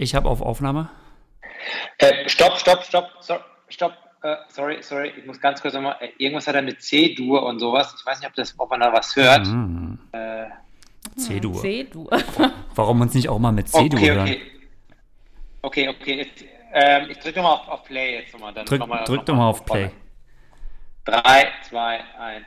Ich habe auf Aufnahme. Äh, stopp, stopp, stopp, stopp, stopp. Äh, sorry, sorry, ich muss ganz kurz nochmal. Äh, irgendwas hat er mit C-Dur und sowas. Ich weiß nicht, ob, das, ob man da was hört. Hm. Äh, C-Dur. C-Dur. Warum uns nicht auch mal mit C-Dur okay, hören? okay. Okay, okay. Jetzt, ähm, ich drücke nochmal auf, auf Play jetzt nochmal. Dann Drück, noch mal, drück noch auf Play. 3, 2, 1,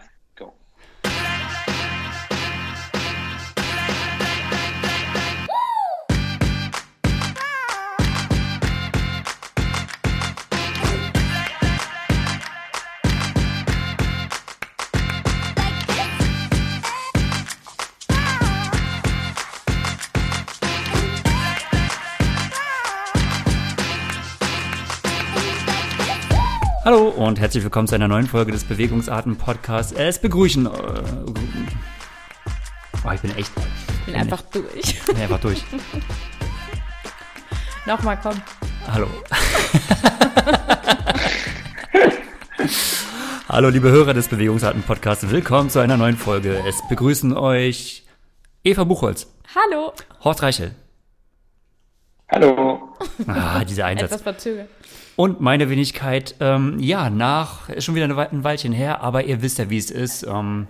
Hallo und herzlich willkommen zu einer neuen Folge des Bewegungsarten-Podcasts. Es begrüßen. Äh, oh, ich bin echt. Ich bin einfach durch. Nee, einfach durch. Nochmal, komm. Hallo. Hallo, liebe Hörer des Bewegungsarten-Podcasts. Willkommen zu einer neuen Folge. Es begrüßen euch Eva Buchholz, Hallo. Horst Reichel. Hallo. Ah, dieser Einsatz. Etwas verzögert. Und meine Wenigkeit, ähm, ja, nach, ist schon wieder ein Weilchen her, aber ihr wisst ja, wie es ist. Ähm,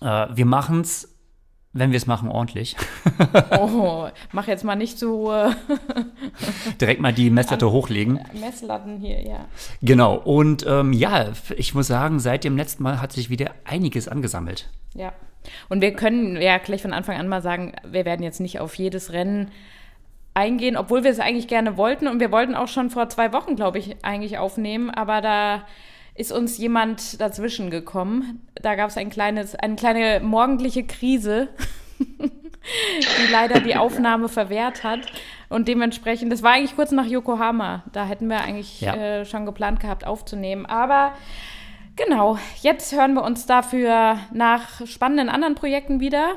äh, wir machen's, wenn wir es machen, ordentlich. Oh, mach jetzt mal nicht so äh, Direkt mal die Messlatte hochlegen. Messlatten hier, ja. Genau. Und ähm, ja, ich muss sagen, seit dem letzten Mal hat sich wieder einiges angesammelt. Ja. Und wir können ja gleich von Anfang an mal sagen, wir werden jetzt nicht auf jedes Rennen eingehen, obwohl wir es eigentlich gerne wollten. Und wir wollten auch schon vor zwei Wochen, glaube ich, eigentlich aufnehmen. Aber da ist uns jemand dazwischen gekommen. Da gab es ein kleines, eine kleine morgendliche Krise, die leider die Aufnahme verwehrt hat. Und dementsprechend, das war eigentlich kurz nach Yokohama. Da hätten wir eigentlich Ja. äh, schon geplant gehabt aufzunehmen. Aber Genau, jetzt hören wir uns dafür nach spannenden anderen Projekten wieder.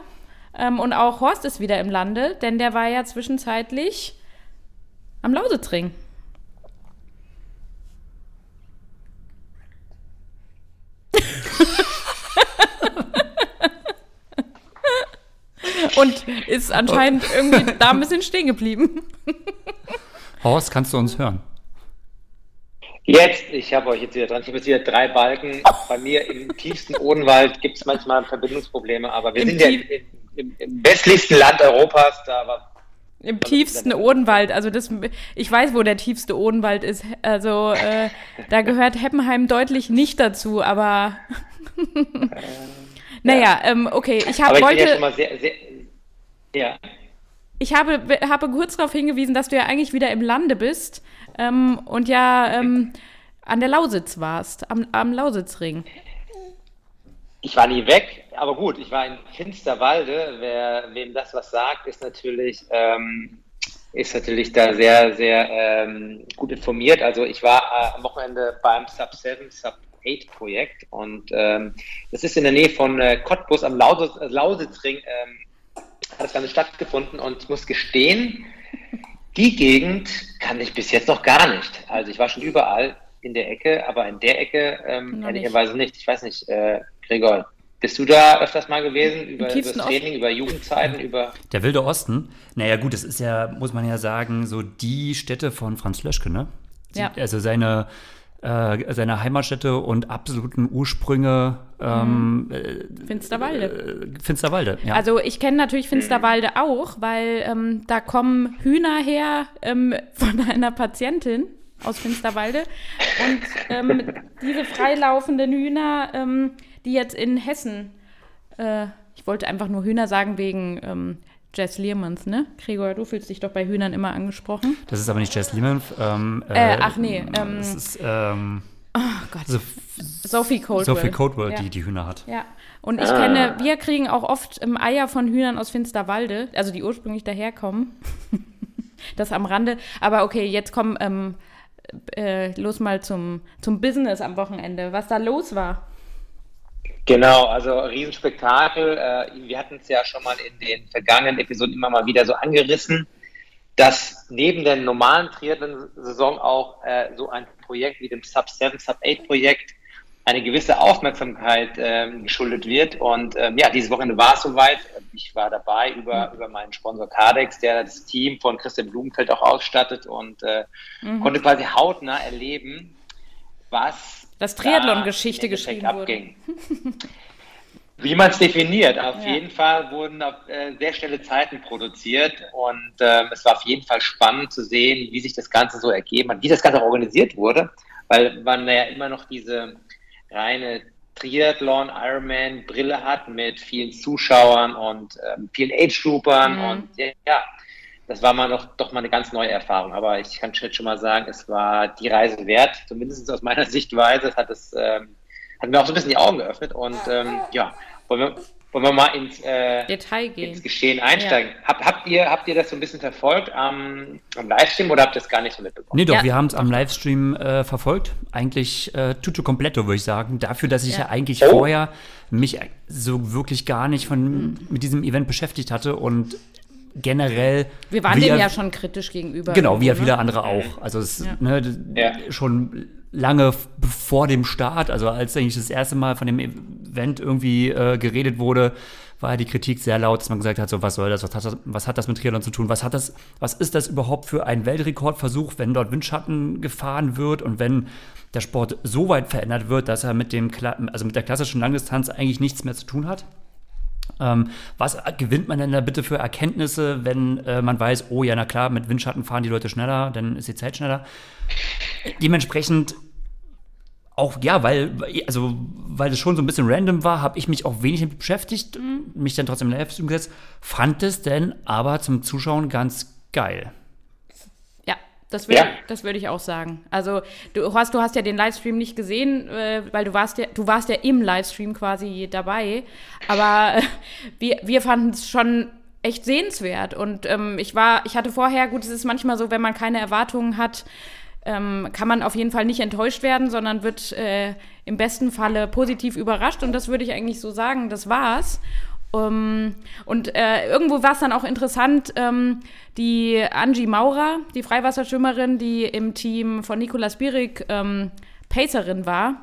Ähm, und auch Horst ist wieder im Lande, denn der war ja zwischenzeitlich am Lausitzring. Und ist anscheinend irgendwie da ein bisschen stehen geblieben. Horst, kannst du uns hören? Jetzt, ich habe euch jetzt wieder dran. Ich habe jetzt wieder drei Balken. Bei mir im tiefsten Odenwald gibt es manchmal Verbindungsprobleme, aber wir Im sind ja im, im, westlichsten Land Europas. Da war Im tiefsten Odenwald, also das, ich weiß, wo der tiefste Odenwald ist. Also äh, da gehört Heppenheim deutlich nicht dazu, aber naja, ähm, okay, ich hab, aber ich bin ja wollte, schon mal sehr, sehr. Ja. ich habe, habe kurz darauf hingewiesen, dass du ja eigentlich wieder im Lande bist ähm, und ja ähm, an der Lausitz warst, am, am Lausitzring. Ich war nie weg, aber gut, ich war in Finsterwalde. Wer, wem das was sagt, ist natürlich, ähm, ist natürlich da sehr, sehr ähm, gut informiert. Also ich war äh, am Wochenende beim Sub 7, Sub 8 Projekt und ähm, das ist in der Nähe von äh, Cottbus am Lausitz, äh, Lausitzring, ähm, hat das Ganze stattgefunden und ich muss gestehen, die Gegend kann ich bis jetzt noch gar nicht. Also ich war schon überall in der Ecke, aber in der Ecke ähm, ehrlicherweise nicht. Ich weiß nicht, äh, Gregor, bist du da öfters mal gewesen? Über, das Training, über Jugendzeiten, über... Der Wilde Osten. Naja, gut, das ist ja, muss man ja sagen, so die Stätte von Franz Löschke, ne? Sie- Ja. Also seine, äh, seine Heimatstätte und absoluten Ursprünge ähm, äh, Finsterwalde. äh, Finsterwalde. Ja. Also ich kenne natürlich Finsterwalde auch, weil ähm, da kommen Hühner her ähm, von einer Patientin aus Finsterwalde. Und ähm, diese freilaufenden Hühner, ähm, die jetzt in Hessen, äh, ich wollte einfach nur Hühner sagen wegen ähm, Jess Liermans, ne? Gregor, du fühlst dich doch bei Hühnern immer angesprochen. das ist aber nicht Jess Lehman. Ähm, Äh, ach nee, ähm, das ist ähm, Oh Gott, so, Sophie Coldwell. Sophie Coldwell, Ja. die die Hühner hat. Ja, und ich kenne, wir kriegen auch oft ähm, Eier von Hühnern aus Finsterwalde, also die ursprünglich daherkommen. das am Rande. Aber okay, jetzt komm ähm, äh, los mal zum, zum Business am Wochenende, was da los war. Genau, also Riesenspektakel. Äh, wir hatten es ja schon mal in den vergangenen Episoden immer mal wieder so angerissen, dass neben der normalen Triathlon-Saison auch äh, so ein Projekt wie dem Sub 7, Sub 8 Projekt eine gewisse Aufmerksamkeit ähm, geschuldet wird. Und ähm, ja, dieses Wochenende war es soweit. Ich war dabei über, mhm. über meinen Sponsor Cardex, der das Team von Christian Blumenfeld auch ausstattet und äh, mhm. konnte quasi hautnah erleben, was das Triathlon-Geschichte geschrieben abging. wurde. Wie man es definiert. Auf ja. jeden Fall wurden auf, äh, sehr schnelle Zeiten produziert und äh, es war auf jeden Fall spannend zu sehen, wie sich das Ganze so ergeben hat, wie das Ganze organisiert wurde, weil man ja immer noch diese reine Triathlon, Ironman Brille hat mit vielen Zuschauern und ähm, vielen Age-Groupern mhm. und ja, das war mal noch doch mal eine ganz neue Erfahrung. Aber ich kann schon mal sagen, es war die Reise wert, zumindest aus meiner Sichtweise. Es hat es ähm, hat mir auch so ein bisschen die Augen geöffnet und ähm, ja, wollen wir, wollen wir mal ins, äh, Detail gehen. ins Geschehen einsteigen. Ja. Hab, habt, ihr, habt ihr das so ein bisschen verfolgt am, am Livestream oder habt ihr das gar nicht so mitbekommen? Nee, doch, ja. wir haben es am Livestream äh, verfolgt. Eigentlich äh, tutto completo, würde ich sagen. Dafür, dass ich ja, ja eigentlich oh. vorher mich so wirklich gar nicht von, mit diesem Event beschäftigt hatte und generell. Wir waren dem ja schon kritisch gegenüber. Genau, wie ja viele andere auch. Also es ne, schon lange vor dem Start, also als eigentlich das erste Mal von dem Event irgendwie äh, geredet wurde, war ja die Kritik sehr laut, dass man gesagt hat, so was soll das, was hat das, was hat das mit Triathlon zu tun, was hat das, was ist das überhaupt für ein Weltrekordversuch, wenn dort Windschatten gefahren wird und wenn der Sport so weit verändert wird, dass er mit dem, also mit der klassischen Langdistanz eigentlich nichts mehr zu tun hat. Ähm, was gewinnt man denn da bitte für Erkenntnisse, wenn äh, man weiß, oh ja, na klar, mit Windschatten fahren die Leute schneller, dann ist die Zeit schneller. Dementsprechend auch, ja, weil, also, weil es schon so ein bisschen random war, habe ich mich auch wenig damit beschäftigt, mich dann trotzdem in Livestream gesetzt, fand es denn aber zum Zuschauen ganz geil. Das würde, ja. das würde ich auch sagen. Also du hast, du hast ja den Livestream nicht gesehen, äh, weil du warst ja, du warst ja im Livestream quasi dabei. Aber äh, wir, wir fanden es schon echt sehenswert. Und ähm, ich war, ich hatte vorher, gut, es ist manchmal so, wenn man keine Erwartungen hat, ähm, kann man auf jeden Fall nicht enttäuscht werden, sondern wird äh, im besten Falle positiv überrascht. Und das würde ich eigentlich so sagen, das war's. Um, und äh, irgendwo war es dann auch interessant, ähm, die Angie Maurer, die Freiwasserschwimmerin, die im Team von Nicolas Bierig ähm, Pacerin war,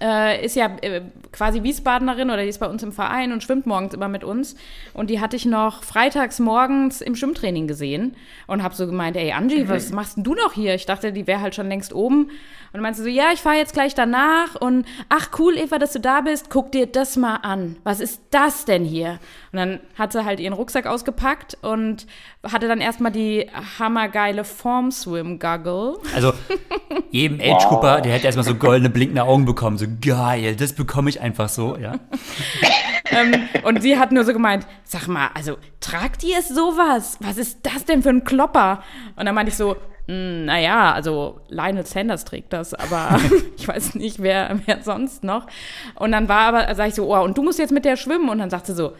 äh, ist ja äh, quasi Wiesbadenerin oder die ist bei uns im Verein und schwimmt morgens immer mit uns. Und die hatte ich noch freitags morgens im Schwimmtraining gesehen und habe so gemeint, ey Angie, was machst denn du noch hier? Ich dachte, die wäre halt schon längst oben. Und dann meinte so, ja, ich fahre jetzt gleich danach und ach cool, Eva, dass du da bist, guck dir das mal an. Was ist das denn hier? Und dann hat sie halt ihren Rucksack ausgepackt und hatte dann erstmal die hammergeile Form Swim Goggle. Also jedem Age Cooper, der hätte erstmal so goldene blinkende Augen bekommen, so geil, das bekomme ich einfach so, ja. ähm, und sie hat nur so gemeint, sag mal, also tragt ihr sowas? Was ist das denn für ein Klopper? Und dann meinte ich so, hm, naja, also Lionel Sanders trägt das, aber ich weiß nicht, wer, wer sonst noch. Und dann war aber, sag ich so, oh, und du musst jetzt mit der schwimmen. Und dann sagt sie so,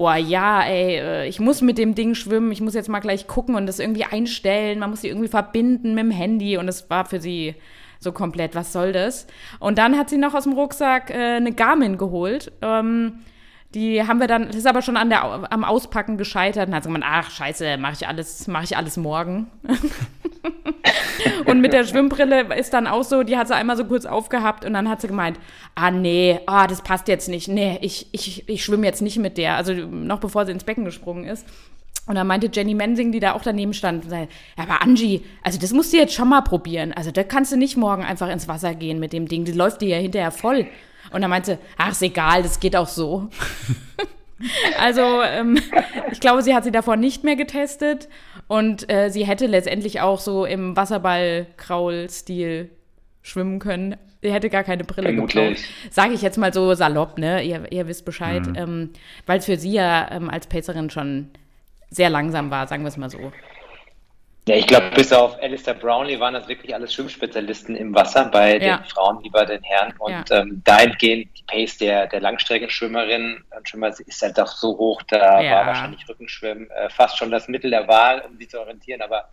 oh ja, ey, äh, ich muss mit dem Ding schwimmen, ich muss jetzt mal gleich gucken und das irgendwie einstellen, man muss sie irgendwie verbinden mit dem Handy. Und das war für sie so komplett, was soll das? Und dann hat sie noch aus dem Rucksack äh, eine Garmin geholt. Ähm, die haben wir dann, das ist aber schon an der, am Auspacken gescheitert. Und hat sie gemeint, ach scheiße, mache ich alles, mache ich alles morgen. und mit der Schwimmbrille ist dann auch so, die hat sie einmal so kurz aufgehabt und dann hat sie gemeint, ah nee, ah, das passt jetzt nicht. Nee, ich, ich, ich schwimme jetzt nicht mit der. Also noch bevor sie ins Becken gesprungen ist. Und dann meinte Jenny Mensing, die da auch daneben stand, ja, aber Angie, also das musst du jetzt schon mal probieren. Also da kannst du nicht morgen einfach ins Wasser gehen mit dem Ding. Die läuft dir ja hinterher voll. Und dann meinte, ach, ist egal, das geht auch so. also, ähm, ich glaube, sie hat sie davor nicht mehr getestet und äh, sie hätte letztendlich auch so im Wasserball-Kraul-Stil schwimmen können. Sie hätte gar keine Brille gebraucht. Sage ich jetzt mal so salopp, ne? Ihr, ihr wisst Bescheid. Mhm. Ähm, Weil es für sie ja ähm, als Pacerin schon sehr langsam war, sagen wir es mal so. Ja, ich glaube, bis auf Alistair Brownlee waren das wirklich alles Schwimmspezialisten im Wasser, bei ja. den Frauen wie bei den Herren. Und ja. ähm, dahingehend die Pace der, der Langstreckenschwimmerinnen und Schwimmer ist halt doch so hoch, da ja. war wahrscheinlich Rückenschwimmen äh, fast schon das Mittel der Wahl, um sie zu orientieren. Aber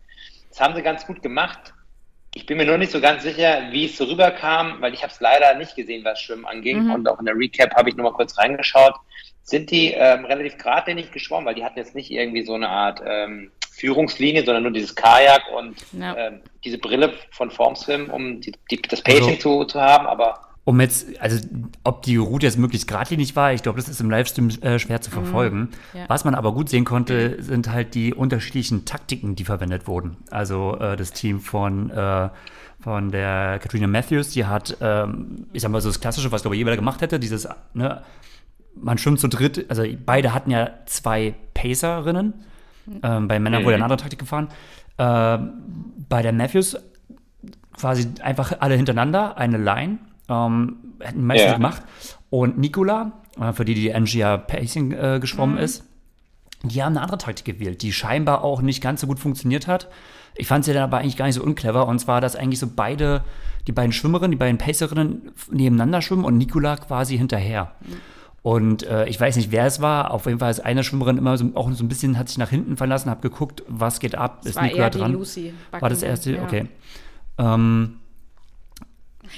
das haben sie ganz gut gemacht. Ich bin mir nur nicht so ganz sicher, wie es so rüberkam, weil ich habe es leider nicht gesehen, was Schwimmen anging. Mhm. Und auch in der Recap habe ich nochmal kurz reingeschaut. Sind die ähm, relativ geradlinig geschwommen, weil die hatten jetzt nicht irgendwie so eine Art ähm, Führungslinie, sondern nur dieses Kajak und ja. ähm, diese Brille von Formswim, um die, die, das Pacing also, zu, zu haben, aber um jetzt, also ob die Route jetzt möglichst geradlinig war, ich glaube, das ist im Livestream äh, schwer zu mhm. verfolgen. Mhm, ja. Was man aber gut sehen konnte, sind halt die unterschiedlichen Taktiken, die verwendet wurden. Also äh, das Team von, äh, von der Katrina Matthews, die hat, ähm, ich sag mal so das Klassische, was glaube ich jeder gemacht hätte, dieses, ne, man schwimmt zu dritt, also beide hatten ja zwei Pacerinnen. Ähm, bei Männern wurde eine andere Taktik gefahren. Ähm, bei der Matthews quasi einfach alle hintereinander, eine Line ähm, hätten die meisten ja. gemacht. Und Nikola, äh, für die die Angia Pacing äh, geschwommen mhm. ist, die haben eine andere Taktik gewählt, die scheinbar auch nicht ganz so gut funktioniert hat. Ich fand sie dann aber eigentlich gar nicht so unclever. Und zwar, dass eigentlich so beide, die beiden Schwimmerinnen, die beiden Pacerinnen nebeneinander schwimmen und Nikola quasi hinterher. Mhm. Und äh, ich weiß nicht, wer es war. Auf jeden Fall ist eine Schwimmerin immer so, auch so ein bisschen, hat sich nach hinten verlassen, hat geguckt, was geht ab. Das ist war Nikola eher dran? Die Lucy war das erste? Ja. Okay. Ähm,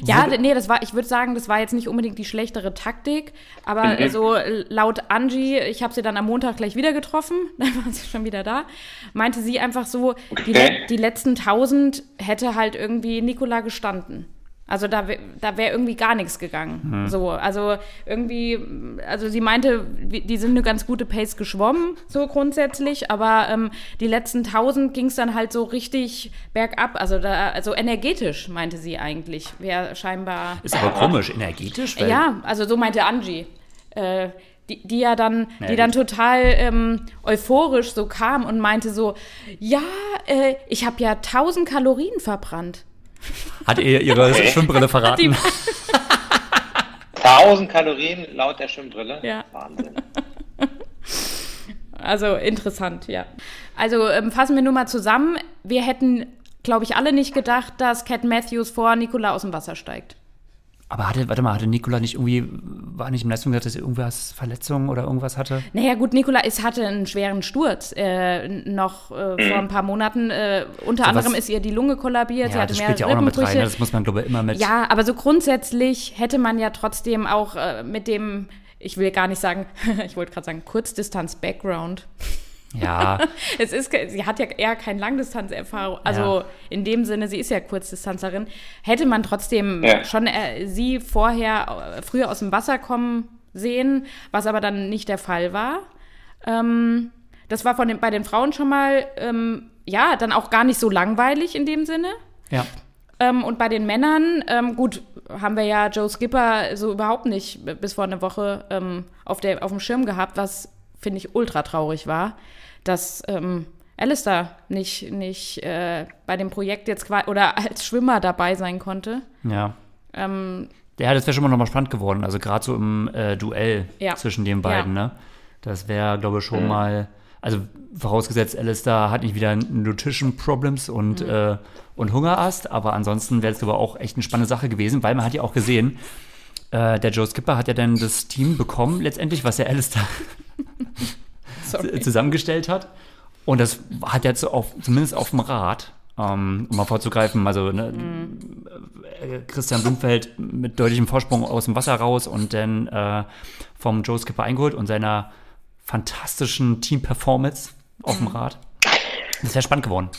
ja, nee, das war, ich würde sagen, das war jetzt nicht unbedingt die schlechtere Taktik, aber mhm. so laut Angie, ich habe sie dann am Montag gleich wieder getroffen, dann war sie schon wieder da, meinte sie einfach so, okay. die, die letzten tausend hätte halt irgendwie Nikola gestanden. Also da, da wäre irgendwie gar nichts gegangen. Mhm. So, also irgendwie, also sie meinte, die sind eine ganz gute Pace geschwommen, so grundsätzlich, aber ähm, die letzten tausend ging es dann halt so richtig bergab, also da, also energetisch, meinte sie eigentlich. Wäre scheinbar. Ist aber komisch, energetisch? ja, also so meinte Angie. Äh, die, die ja dann, ja, die dann total ähm, euphorisch so kam und meinte so, ja, äh, ich habe ja tausend Kalorien verbrannt. Hat ihr ihre okay. Schwimmbrille verraten? 1000 Kalorien laut der Schwimmbrille? Ja. Wahnsinn. Also interessant, ja. Also ähm, fassen wir nur mal zusammen. Wir hätten, glaube ich, alle nicht gedacht, dass Cat Matthews vor Nicola aus dem Wasser steigt. Aber hatte, warte mal, hatte Nikola nicht irgendwie, war nicht im Leistung gesagt, dass er irgendwas, Verletzungen oder irgendwas hatte? Naja, gut, Nikola ist, hatte einen schweren Sturz äh, noch äh, vor ein paar Monaten. Äh, unter so anderem was, ist ihr die Lunge kollabiert. Ja, sie hatte das spielt ja auch noch mit rein, ne? das muss man, glaube ich, immer mit. Ja, aber so grundsätzlich hätte man ja trotzdem auch äh, mit dem, ich will gar nicht sagen, ich wollte gerade sagen, Kurzdistanz-Background. Ja. es ist, sie hat ja eher keine Langdistanzerfahrung. Also ja. in dem Sinne, sie ist ja Kurzdistanzerin. Hätte man trotzdem ja. schon äh, sie vorher, äh, früher aus dem Wasser kommen sehen, was aber dann nicht der Fall war. Ähm, das war von den, bei den Frauen schon mal, ähm, ja, dann auch gar nicht so langweilig in dem Sinne. Ja. Ähm, und bei den Männern, ähm, gut, haben wir ja Joe Skipper so überhaupt nicht bis vor einer Woche ähm, auf, der, auf dem Schirm gehabt, was finde ich ultra traurig war dass ähm, Alistair nicht, nicht äh, bei dem Projekt jetzt quasi oder als Schwimmer dabei sein konnte. Ja. Ähm, ja, das wäre schon mal nochmal spannend geworden. Also gerade so im äh, Duell ja. zwischen den beiden, ja. ne? Das wäre, glaube ich, schon mhm. mal. Also vorausgesetzt, Alistair hat nicht wieder Nutrition Problems und, mhm. äh, und Hungerast, aber ansonsten wäre es aber auch echt eine spannende Sache gewesen, weil man hat ja auch gesehen, äh, der Joe Skipper hat ja dann das Team bekommen, letztendlich, was ja Alistair zusammengestellt hat. Und das hat jetzt auf, zumindest auf dem Rad, ähm, um mal vorzugreifen, also ne, mhm. Christian Blumfeld mit deutlichem Vorsprung aus dem Wasser raus und dann äh, vom Joe Skipper eingeholt und seiner fantastischen Team-Performance auf dem mhm. Rad. Das wäre spannend geworden.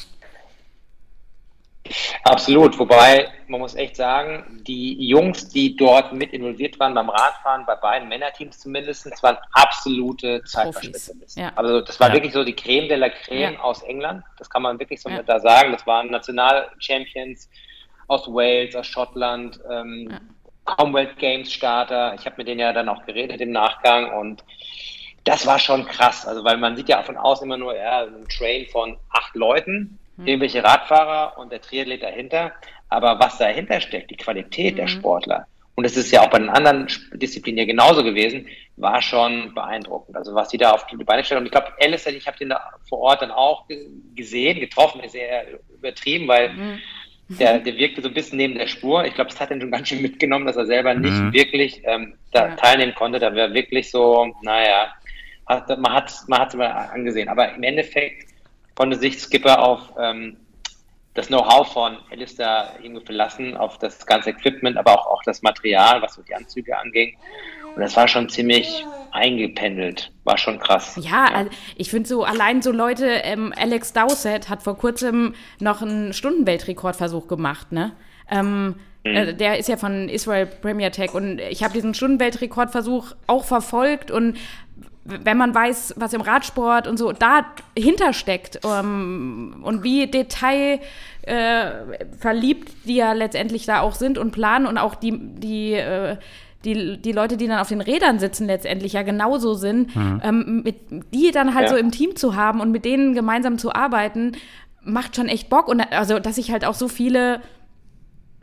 Absolut, wobei man muss echt sagen, die Jungs, die dort mit involviert waren beim Radfahren, bei beiden Männerteams zumindest, waren absolute Zeitverspezialisten. Ja. Also das war ja. wirklich so die Creme de la Creme ja. aus England, das kann man wirklich so ja. da sagen. Das waren Nationalchampions aus Wales, aus Schottland, ähm, Commonwealth Games Starter. Ich habe mit denen ja dann auch geredet im Nachgang und das war schon krass. Also weil man sieht ja von außen immer nur ja, einen Train von acht Leuten mhm. irgendwelche Radfahrer und der Triathlet dahinter. Aber was dahinter steckt, die Qualität mhm. der Sportler, und es ist ja auch bei den anderen Disziplinen ja genauso gewesen, war schon beeindruckend. Also was die da auf die Beine stellen. Und ich glaube, Alice, ich habe den da vor Ort dann auch gesehen, getroffen, ist eher übertrieben, weil mhm. der, der wirkte so ein bisschen neben der Spur. Ich glaube, das hat ihn schon ganz schön mitgenommen, dass er selber nicht mhm. wirklich ähm, da ja. teilnehmen konnte. Da wäre wirklich so, naja, hat, man hat man es mal angesehen. Aber im Endeffekt konnte sich Skipper auf ähm, das Know-how von Alistair irgendwie verlassen, auf das ganze Equipment, aber auch, auch das Material, was so die Anzüge anging. Und das war schon ziemlich eingependelt. War schon krass. Ja, ja. Also ich finde so, allein so Leute, ähm, Alex Dowsett hat vor kurzem noch einen Stundenweltrekordversuch gemacht, ne? Ähm, mhm. äh, der ist ja von Israel Premier Tech und ich habe diesen Stundenweltrekordversuch auch verfolgt und wenn man weiß, was im Radsport und so dahinter steckt um, ähm, und wie Detail äh, verliebt die ja letztendlich da auch sind und planen und auch die, die äh, die, die Leute, die dann auf den Rädern sitzen, letztendlich ja genauso sind, mhm. ähm, mit, die dann halt ja. so im Team zu haben und mit denen gemeinsam zu arbeiten, macht schon echt Bock. Und also, dass ich halt auch so viele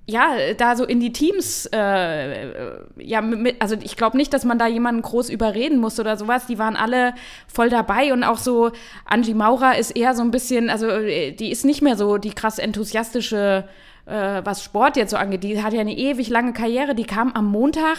ja, da so in die Teams, äh, ja, mit, also ich glaube nicht, dass man da jemanden groß überreden muss oder sowas. Die waren alle voll dabei und auch so, Angie Maurer ist eher so ein bisschen, also äh, die ist nicht mehr so die krass enthusiastische äh, was Sport jetzt so angeht. Die hat ja eine ewig lange Karriere. Die kam am Montag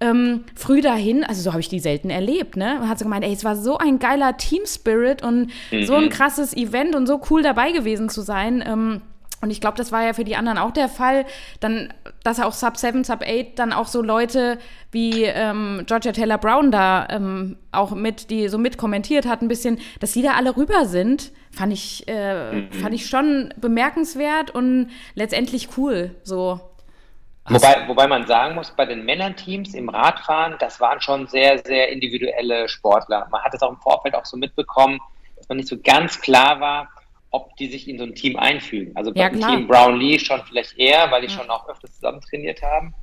ähm, früh dahin, also so habe ich die selten erlebt, ne? Und hat so gemeint, ey, es war so ein geiler Team Spirit und mhm. so ein mhm. krasses Event und so cool dabei gewesen zu sein. Ähm, und ich glaube, das war ja für die anderen auch der Fall, dann, dass auch Sub 7, Sub 8 dann auch so Leute wie ähm, Georgia Taylor Brown da ähm, auch mit, die so mit kommentiert hat, ein bisschen, dass die da alle rüber sind, fand ich, äh, mhm. fand ich schon bemerkenswert und letztendlich cool. So. Wobei, wobei man sagen muss, bei den Männerteams im Radfahren, das waren schon sehr, sehr individuelle Sportler. Man hat es auch im Vorfeld auch so mitbekommen, dass man nicht so ganz klar war, ob die sich in so ein Team einfügen. Also ja, beim Team Brownlee schon vielleicht eher, weil die ja. schon auch öfters zusammen trainiert haben.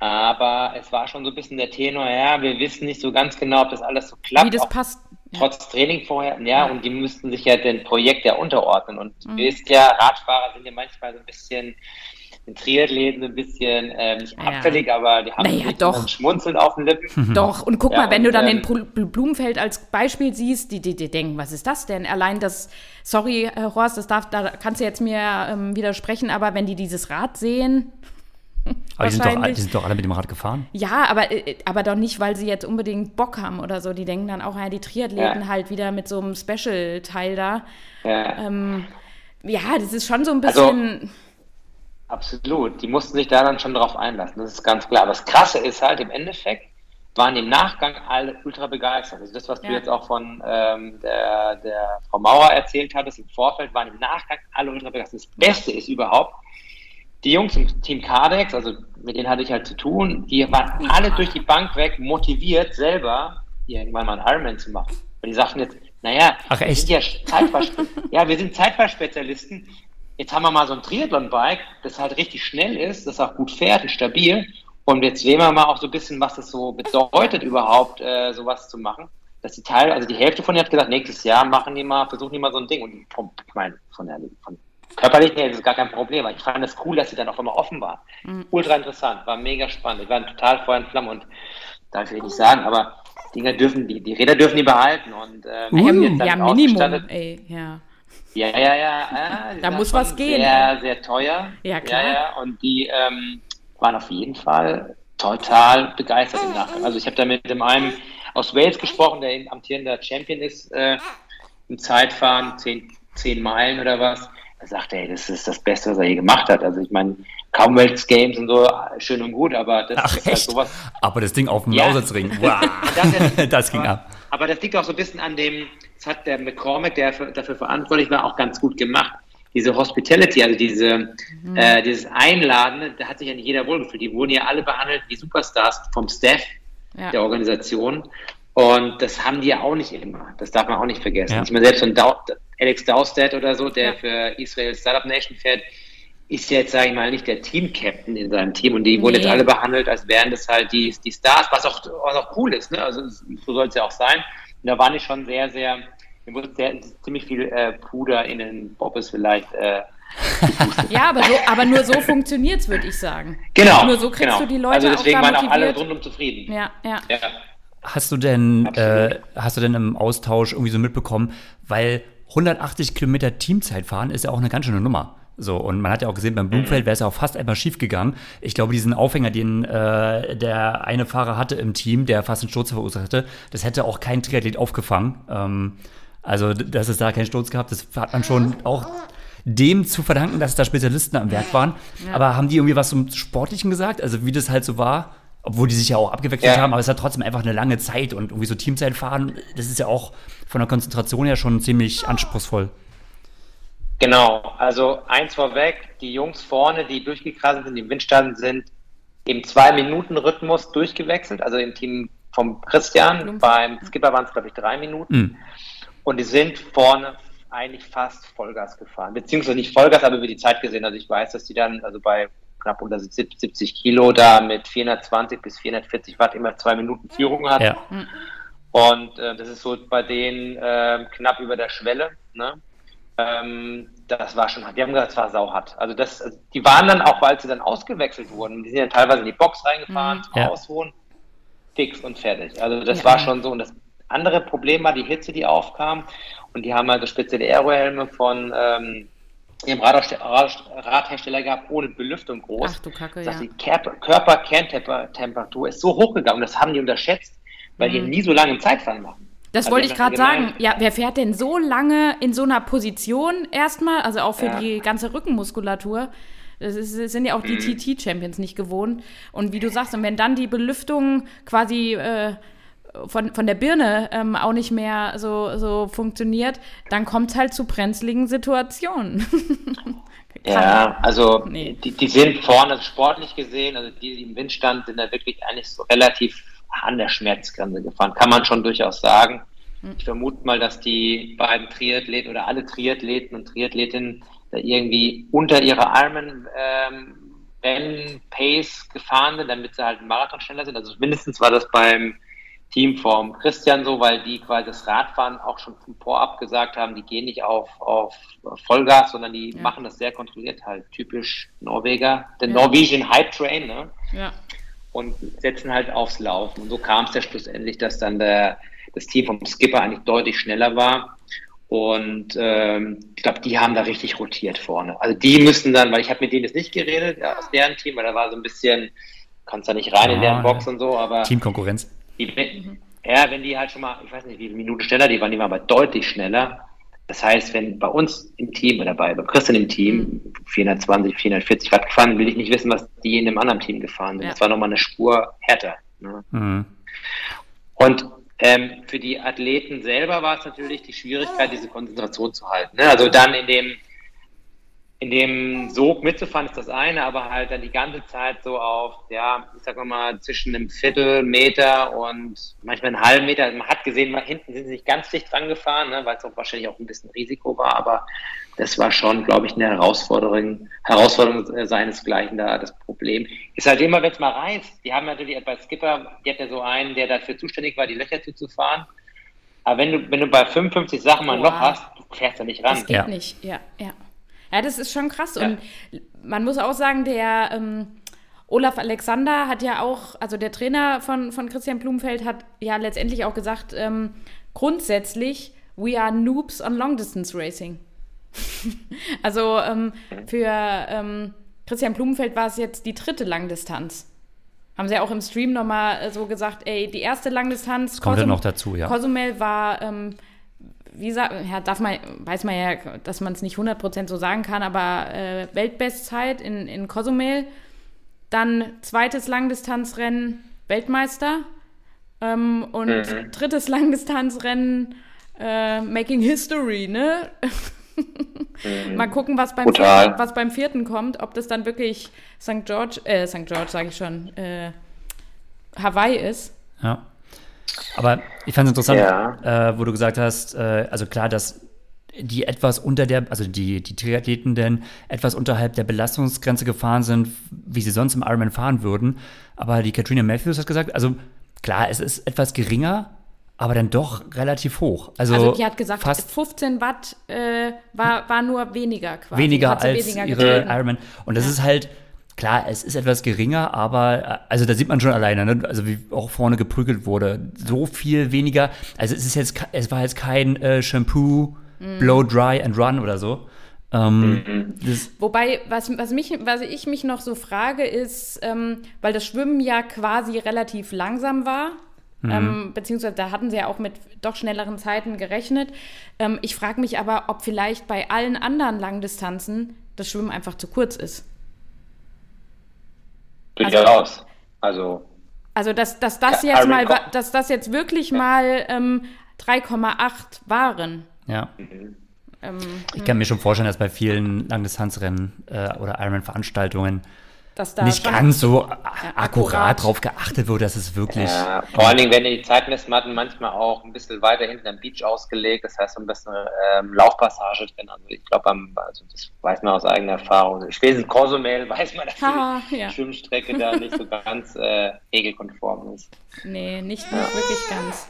Aber es war schon so ein bisschen der Tenor, ja, wir wissen nicht so ganz genau, ob das alles so klappt. Wie das passt. Trotz Training vorher, ja, ja, und die müssten sich ja dem Projekt ja unterordnen. Und mhm. ihr wisst ja, Radfahrer sind ja manchmal so ein bisschen in Triathleten ein bisschen äh, nicht ja. abfällig, aber die haben naja, doch. Schmunzeln auf den Lippen. Mhm. Doch, und guck ja, mal, wenn und, du dann ähm, den Blumenfeld als Beispiel siehst, die, die, die denken, was ist das denn? Allein das, sorry, äh, Horst, das darf, da kannst du jetzt mir ähm, widersprechen, aber wenn die dieses Rad sehen, aber die sind, doch, die sind, doch, alle mit dem Rad gefahren. Ja, aber, äh, aber doch nicht, weil sie jetzt unbedingt Bock haben oder so. Die denken dann auch, ja, die Triathleten ja. halt wieder mit so einem Special-Teil da. Ja. Ähm, ja, das ist schon so ein also bisschen. Also, Absolut. Die mussten sich da dann schon drauf einlassen, das ist ganz klar. Aber das Krasse ist halt, im Endeffekt waren im Nachgang alle ultra begeistert. Also das, was ja. du jetzt auch von ähm, der, der Frau Mauer erzählt hattest, im Vorfeld waren im Nachgang alle ultra begeistert. Das Beste ist überhaupt, die Jungs im Team Cardex, also mit denen hatte ich halt zu tun, die waren alle durch die Bank weg motiviert, selber irgendwann mal einen Ironman zu machen. Weil die sagten jetzt, naja, Ach, wir sind ja, ja, wir sind Zeitfahrspezialisten, jetzt haben wir mal so ein Triathlon-Bike, das halt richtig schnell ist, das auch gut fährt und stabil. Und jetzt sehen wir mal auch so ein bisschen, was das so bedeutet, überhaupt äh, sowas zu machen. Dass die Teil, also die Hälfte von denen hat gesagt, nächstes Jahr machen die mal, versuchen die mal so ein Ding. Und ich meine, von der von körperlich her ist es gar kein Problem. Aber ich fand es cool, dass sie dann auch immer offen waren. Mhm. Ultra interessant, war mega spannend. Ich war total Feuer in Flammen und darf ich nicht sagen, aber Dinger dürfen, die, die Räder dürfen die behalten. Und ähm, uh, ja, Minimum, ey, ja. Ja, ja, ja. ja da muss was gehen. Sehr, sehr teuer. Ja, klar. Ja, ja. Und die ähm, waren auf jeden Fall total begeistert im Nachgang. Also ich habe da mit dem einen aus Wales gesprochen, der amtierender Champion ist äh, im Zeitfahren, zehn, zehn Meilen oder was. Er sagte, ey, das ist das Beste, was er je gemacht hat. Also ich meine, Commonwealth Games und so, schön und gut, aber das Ach, ist halt sowas. Aber das Ding auf dem ja. Lausitzring, wow. das, das ging ab. Aber das liegt auch so ein bisschen an dem, das hat der McCormack, der für, dafür verantwortlich war, auch ganz gut gemacht. Diese Hospitality, also diese, mhm. äh, dieses Einladen, da hat sich ja nicht jeder wohlgefühlt. Die wurden ja alle behandelt wie Superstars vom Staff ja. der Organisation. Und das haben die ja auch nicht immer. Das darf man auch nicht vergessen. Ja. Ich meine, selbst so ein Alex Dowstead oder so, der ja. für Israel Startup Nation fährt, ist jetzt, sage ich mal, nicht der Team-Captain in seinem Team und die nee. wurden jetzt alle behandelt, als wären das halt die, die Stars, was auch, was auch cool ist, ne? Also so soll es ja auch sein. Und da waren die schon sehr, sehr, mir wurde sehr, ziemlich viel äh, Puder in den Bobbes vielleicht. Äh, ja, aber, so, aber nur so funktioniert es, würde ich sagen. Genau. Nur so kriegst genau. du die Leute Also deswegen auch waren auch alle rundum zufrieden. Ja, ja. ja. Hast du denn, äh, hast du denn im Austausch irgendwie so mitbekommen, weil 180 Kilometer Teamzeit fahren ist ja auch eine ganz schöne Nummer. So, und man hat ja auch gesehen, beim Blumfeld mhm. wäre es ja auch fast einmal schief gegangen. Ich glaube, diesen Aufhänger, den äh, der eine Fahrer hatte im Team, der fast einen Sturz verursacht hatte, das hätte auch kein Triathlet aufgefangen. Ähm, also, dass es da keinen Sturz gab, das hat man schon auch dem zu verdanken, dass da Spezialisten am Werk waren. Ja. Aber haben die irgendwie was zum Sportlichen gesagt? Also, wie das halt so war? obwohl die sich ja auch abgewechselt ja. haben, aber es hat trotzdem einfach eine lange Zeit und irgendwie so Teamzeit fahren, das ist ja auch von der Konzentration her schon ziemlich anspruchsvoll. Genau, also eins vorweg, die Jungs vorne, die durchgekraselt sind, die im Windstand sind, im Zwei-Minuten-Rhythmus durchgewechselt, also im Team vom Christian, beim Skipper waren es, glaube ich, drei Minuten. Mhm. Und die sind vorne eigentlich fast Vollgas gefahren, beziehungsweise nicht Vollgas, aber über die Zeit gesehen. Also ich weiß, dass die dann, also bei knapp unter 70 Kilo da mit 420 bis 440 Watt immer zwei Minuten Führung hat. Ja. Und äh, das ist so bei denen äh, knapp über der Schwelle. Ne? Ähm, das war schon hart. Die haben gesagt, es war sauhart. Also das, also die waren dann auch, weil sie dann ausgewechselt wurden, die sind dann teilweise in die Box reingefahren, mhm. ja. ausruhen, fix und fertig. Also das ja. war schon so. Und das andere Problem war die Hitze, die aufkam. Und die haben also spezielle Aerohelme von ähm, ihrem Radhersteller gehabt, ohne Belüftung groß. Ach du Kacke, ja. Die Körperkerntemperatur ist so hochgegangen, das haben die unterschätzt, weil mhm. die nie so lange im Zeitfahren machen. Das also wollte ich gerade sagen. Ja, wer fährt denn so lange in so einer Position erstmal, also auch für ja. die ganze Rückenmuskulatur? Das, ist, das sind ja auch die mhm. TT-Champions nicht gewohnt. Und wie du sagst, und wenn dann die Belüftung quasi äh, von, von der Birne ähm, auch nicht mehr so, so funktioniert, dann kommt es halt zu brenzligen Situationen. ja, also nee. die, die sind vorne sportlich gesehen, also die, die im Windstand sind da wirklich eigentlich so relativ an der Schmerzgrenze gefahren, kann man schon durchaus sagen. Hm. Ich vermute mal, dass die beiden Triathleten oder alle Triathleten und Triathletinnen da irgendwie unter ihre Armen ähm, Pace gefahren sind, damit sie halt einen Marathon schneller sind. Also mindestens war das beim Team vom Christian so, weil die quasi das Radfahren auch schon vorab gesagt haben, die gehen nicht auf, auf Vollgas, sondern die ja. machen das sehr kontrolliert halt. Typisch Norweger, der ja. Norwegian Hype Train, ne? Ja und setzen halt aufs Laufen. Und so kam es ja schlussendlich, dass dann der, das Team vom Skipper eigentlich deutlich schneller war. Und ähm, ich glaube, die haben da richtig rotiert vorne. Also die müssen dann, weil ich habe mit denen jetzt nicht geredet, ja, aus deren Team, weil da war so ein bisschen, kannst da nicht rein oh, in deren Box und so, aber. Teamkonkurrenz. Die, ja, wenn die halt schon mal, ich weiß nicht, wie viele Minuten schneller die waren, die waren aber deutlich schneller. Das heißt, wenn bei uns im Team oder bei, bei Christian im Team 420, 440 Watt gefahren, will ich nicht wissen, was die in einem anderen Team gefahren sind. Ja. Das war nochmal eine Spur härter. Ne? Mhm. Und ähm, für die Athleten selber war es natürlich die Schwierigkeit, diese Konzentration zu halten. Ne? Also dann in dem in dem Sog mitzufahren ist das eine, aber halt dann die ganze Zeit so auf, ja, ich sag mal, zwischen einem Viertelmeter und manchmal einen halben Meter. Man hat gesehen, hinten sind sie nicht ganz dicht dran gefahren, ne, weil es auch wahrscheinlich auch ein bisschen Risiko war, aber das war schon, glaube ich, eine Herausforderung, Herausforderung seinesgleichen da. Das Problem ist halt immer, wenn es mal reißt. Die haben natürlich bei Skipper, die hat ja so einen, der dafür zuständig war, die Löcher zuzufahren. Aber wenn du, wenn du bei 55 Sachen mal ein Loch hast, du fährst da nicht ran. Das geht ja. nicht, ja, ja. Ja, das ist schon krass. Ja. Und man muss auch sagen, der ähm, Olaf Alexander hat ja auch, also der Trainer von, von Christian Blumenfeld hat ja letztendlich auch gesagt, ähm, grundsätzlich, we are noobs on long distance racing. also ähm, für ähm, Christian Blumenfeld war es jetzt die dritte Langdistanz. Haben sie ja auch im Stream nochmal so gesagt, ey, die erste Langdistanz. Kommt Kosum, noch dazu, ja. Cozumel war ähm, wie sagt, ja, darf man, weiß man ja, dass man es nicht 100% so sagen kann, aber äh, Weltbestzeit in, in Cozumel, dann zweites Langdistanzrennen Weltmeister ähm, und mhm. drittes Langdistanzrennen äh, Making History, ne? mhm. Mal gucken, was beim, vierten, was beim vierten kommt, ob das dann wirklich St. George, äh, St. George sage ich schon, äh, Hawaii ist. Ja. Aber ich fand es interessant, ja. äh, wo du gesagt hast, äh, also klar, dass die etwas unter der, also die, die Triathleten denn etwas unterhalb der Belastungsgrenze gefahren sind, wie sie sonst im Ironman fahren würden. Aber die Katrina Matthews hat gesagt, also klar, es ist etwas geringer, aber dann doch relativ hoch. Also, also die hat gesagt, fast 15 Watt äh, war, war nur weniger quasi. Weniger als weniger ihre Ironman. Und das ja. ist halt, Klar, es ist etwas geringer, aber äh, also da sieht man schon alleine, ne? also wie auch vorne geprügelt wurde, so viel weniger. Also es ist jetzt, es war jetzt kein äh, Shampoo, mm. Blow Dry and Run oder so. Ähm, mhm. Wobei, was, was, mich, was ich mich noch so frage, ist, ähm, weil das Schwimmen ja quasi relativ langsam war, mhm. ähm, beziehungsweise da hatten sie ja auch mit doch schnelleren Zeiten gerechnet. Ähm, ich frage mich aber, ob vielleicht bei allen anderen Langdistanzen das Schwimmen einfach zu kurz ist. Durchaus. Also, Also, dass, dass das jetzt mal, dass das jetzt wirklich mal ähm, 3,8 waren. Ja. Mhm. Ähm, ich kann mir schon vorstellen, dass bei vielen Langdistanzrennen äh, oder Ironman-Veranstaltungen nicht ganz so ja, akkurat, akkurat drauf geachtet wird, dass es wirklich. Ja, vor allen Dingen werden die Zeitmessmatten manchmal auch ein bisschen weiter hinten am Beach ausgelegt. Das heißt, so ein bisschen ähm, Laufpassage drin. Also ich glaube, also das weiß man aus eigener Erfahrung. Spätestens Cozumel weiß man, dass ha, die ja. Schwimmstrecke da nicht so ganz äh, regelkonform ist. Nee, nicht, nicht wirklich ganz.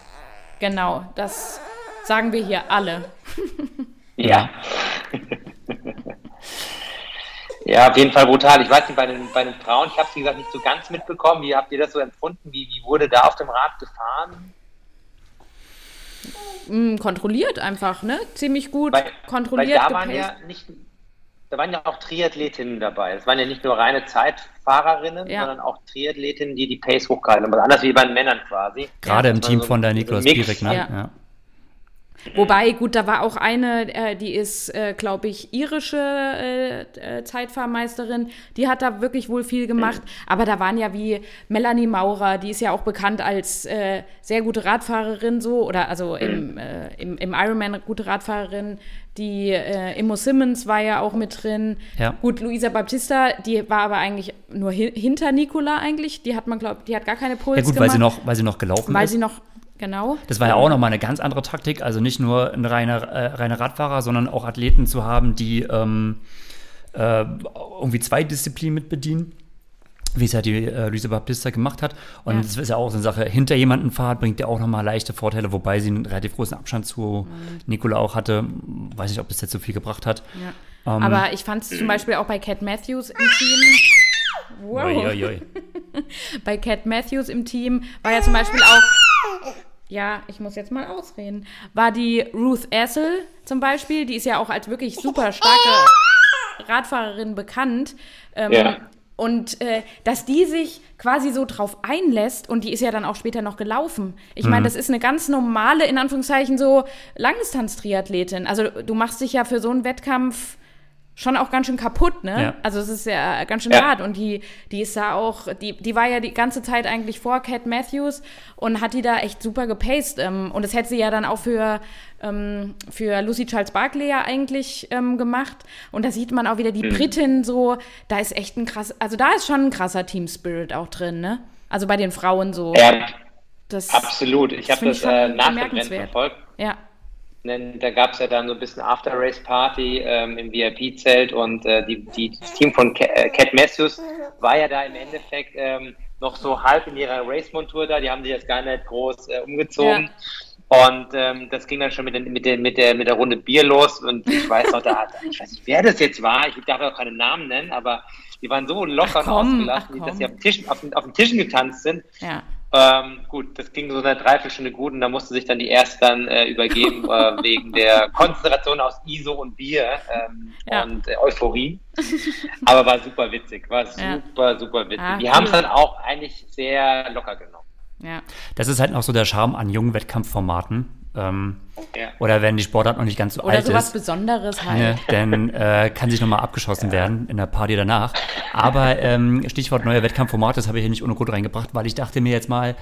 Genau, das sagen wir hier alle. Ja. Ja, auf jeden Fall brutal. Ich weiß nicht, bei den, bei den Frauen, ich habe es wie gesagt nicht so ganz mitbekommen. Wie habt ihr das so empfunden? Wie, wie wurde da auf dem Rad gefahren? Mm, kontrolliert einfach, ne? Ziemlich gut weil, kontrolliert. Weil da waren ja nicht, da waren ja auch Triathletinnen dabei. Es waren ja nicht nur reine Zeitfahrerinnen, ja. sondern auch Triathletinnen, die die Pace hochgehalten haben. Also anders wie bei den Männern quasi. Gerade ja, im Team so von der Niklas Birek, ne? Ja. Wobei, gut, da war auch eine, äh, die ist, äh, glaube ich, irische äh, äh, Zeitfahrmeisterin. Die hat da wirklich wohl viel gemacht. Aber da waren ja wie Melanie Maurer, die ist ja auch bekannt als äh, sehr gute Radfahrerin, so, oder also im, äh, im, im Ironman gute Radfahrerin. Die Immo Simmons war ja auch mit drin. Ja. Gut, Luisa Baptista, die war aber eigentlich nur hi hinter Nicola eigentlich. Die hat man, glaube die hat gar keine Puls Ja gut, gemacht. weil sie noch, weil sie noch gelaufen weil ist. Weil sie noch Genau. Das war ja auch nochmal eine ganz andere Taktik. Also nicht nur ein reiner, äh, reiner Radfahrer, sondern auch Athleten zu haben, die ähm, äh, irgendwie zwei Disziplinen mitbedienen. Wie es ja die äh, Luisa Baptista gemacht hat. Und ja. das ist ja auch so eine Sache. Hinter jemanden fahrt bringt ja auch nochmal leichte Vorteile, wobei sie einen relativ großen Abstand zu mhm. Nicola auch hatte. Weiß nicht, ob das jetzt so viel gebracht hat. Ja. Ähm, Aber ich fand es zum Beispiel auch bei Cat Matthews im Team. Wow. Oi, oi, oi. bei Cat Matthews im Team war ja zum Beispiel auch ja, ich muss jetzt mal ausreden, war die Ruth Essel zum Beispiel, die ist ja auch als wirklich super starke Radfahrerin bekannt. Ähm, ja. Und äh, dass die sich quasi so drauf einlässt und die ist ja dann auch später noch gelaufen. Ich meine, mhm. das ist eine ganz normale, in Anführungszeichen, so Langdistanz-Triathletin. Also du machst dich ja für so einen Wettkampf schon auch ganz schön kaputt, ne? Ja. Also es ist ja ganz schön ja. hart und die, die ist da auch, die, die war ja die ganze Zeit eigentlich vor Cat Matthews und hat die da echt super gepaced ähm, und das hätte sie ja dann auch für, ähm, für Lucy Charles Barkley ja eigentlich ähm, gemacht und da sieht man auch wieder die mhm. Britin so, da ist echt ein krass, also da ist schon ein krasser Team Spirit auch drin, ne? Also bei den Frauen so. Ja, das, absolut. Ich habe das, das äh, nach dem Rennen verfolgt. Ja da gab es ja dann so ein bisschen After-Race-Party ähm, im VIP-Zelt und äh, die, die, das Team von äh, Cat Matthews war ja da im Endeffekt ähm, noch so halb in ihrer Race-Montur da, die haben sich jetzt gar nicht groß äh, umgezogen. Ja. Und ähm, das ging dann schon mit, den, mit, der, mit, der, mit der Runde Bier los und ich weiß noch, da, ich weiß nicht, wer das jetzt war, ich darf auch keine Namen nennen, aber die waren so locker ach komm, ausgelassen, dass sie auf, Tisch, auf, auf den Tischen getanzt sind. Ja. Ähm, gut, das ging so eine Dreiviertelstunde gut und da musste sich dann die erst dann äh, übergeben äh, wegen der Konzentration aus ISO und Bier ähm, ja. und äh, Euphorie. Aber war super witzig, war super, ja. super witzig. Ah, die cool. haben es dann auch eigentlich sehr locker genommen. Ja. Das ist halt noch so der Charme an jungen Wettkampfformaten. Ähm, ja. Oder wenn die Sportart noch nicht ganz so oder alt ist. Oder sowas Besonderes halt. Ne, dann äh, kann sich nochmal abgeschossen ja. werden in der Party danach. Aber ähm, Stichwort neuer Wettkampfformat, das habe ich hier nicht ohne Grund reingebracht, weil ich dachte mir jetzt mal,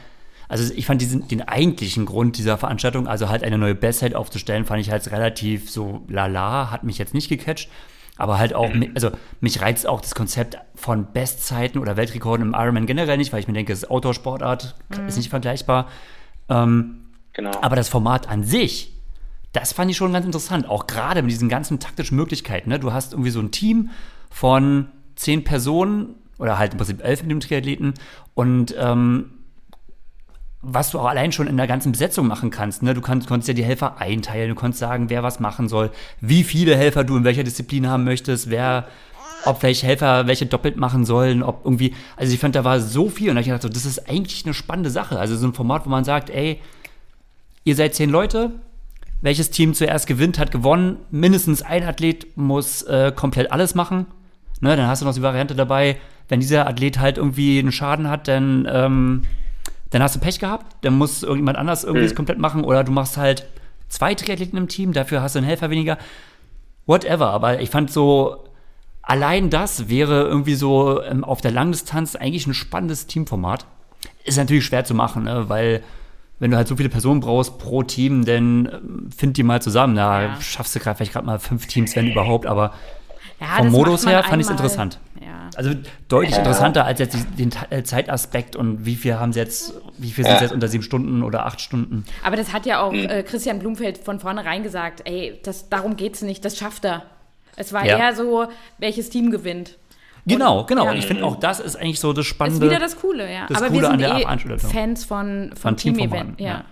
also ich fand diesen, den eigentlichen Grund dieser Veranstaltung, also halt eine neue Bestzeit aufzustellen, fand ich halt relativ so lala, hat mich jetzt nicht gecatcht. Aber halt auch, also mich reizt auch das Konzept von Bestzeiten oder Weltrekorden im Ironman generell nicht, weil ich mir denke, es ist Outdoor-Sportart, mhm. ist nicht vergleichbar. Ähm, Genau. Aber das Format an sich, das fand ich schon ganz interessant. Auch gerade mit diesen ganzen taktischen Möglichkeiten. Ne? Du hast irgendwie so ein Team von zehn Personen oder halt im Prinzip elf mit dem Triathleten und ähm, was du auch allein schon in der ganzen Besetzung machen kannst. Ne? Du kannst, konntest ja die Helfer einteilen, du konntest sagen, wer was machen soll, wie viele Helfer du in welcher Disziplin haben möchtest, wer, ob welche Helfer welche doppelt machen sollen, ob irgendwie, also ich fand, da war so viel und da habe ich gedacht, so, das ist eigentlich eine spannende Sache. Also so ein Format, wo man sagt, ey, Ihr seid zehn Leute. Welches Team zuerst gewinnt, hat gewonnen. Mindestens ein Athlet muss äh, komplett alles machen. Ne, dann hast du noch die Variante dabei, wenn dieser Athlet halt irgendwie einen Schaden hat, dann, ähm, dann hast du Pech gehabt. Dann muss irgendjemand anders irgendwie mhm. komplett machen. Oder du machst halt zwei Triathleten im Team, dafür hast du einen Helfer weniger. Whatever. Aber ich fand so, allein das wäre irgendwie so ähm, auf der Langdistanz eigentlich ein spannendes Teamformat. ist natürlich schwer zu machen, ne? weil wenn du halt so viele Personen brauchst pro Team, dann ähm, find die mal zusammen. Da ja. schaffst du gerade vielleicht gerade mal fünf Teams, wenn überhaupt, aber ja, vom Modus her fand ich es interessant. Ja. Also deutlich interessanter als jetzt den äh, Zeitaspekt und wie viel haben sie jetzt, wie viel sind es jetzt unter sieben Stunden oder acht Stunden. Aber das hat ja auch äh, Christian Blumfeld von vornherein gesagt, ey, das, darum geht es nicht, das schafft er. Es war eher so, welches Team gewinnt. Genau, und, genau. Ja. Und ich finde auch, das ist eigentlich so das Spannende. Das ist wieder das Coole, ja. Das Aber Coole wir sind eh Fans von, von, von Team-Event, Team ja.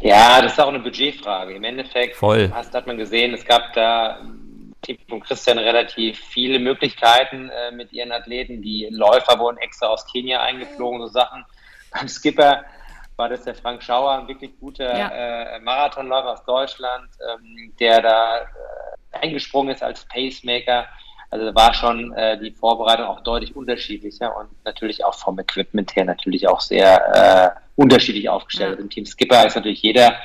ja. das ist auch eine Budgetfrage. Im Endeffekt Voll. Hast, hat man gesehen, es gab da Team von Christian relativ viele Möglichkeiten äh, mit ihren Athleten. Die Läufer wurden extra aus Kenia eingeflogen, so Sachen. Beim Skipper war das der Frank Schauer, ein wirklich guter ja. äh, Marathonläufer aus Deutschland, ähm, der da äh, eingesprungen ist als Pacemaker. Also war schon äh, die Vorbereitung auch deutlich unterschiedlicher und natürlich auch vom Equipment her natürlich auch sehr äh, unterschiedlich aufgestellt. Ja. Im Team Skipper ist natürlich jeder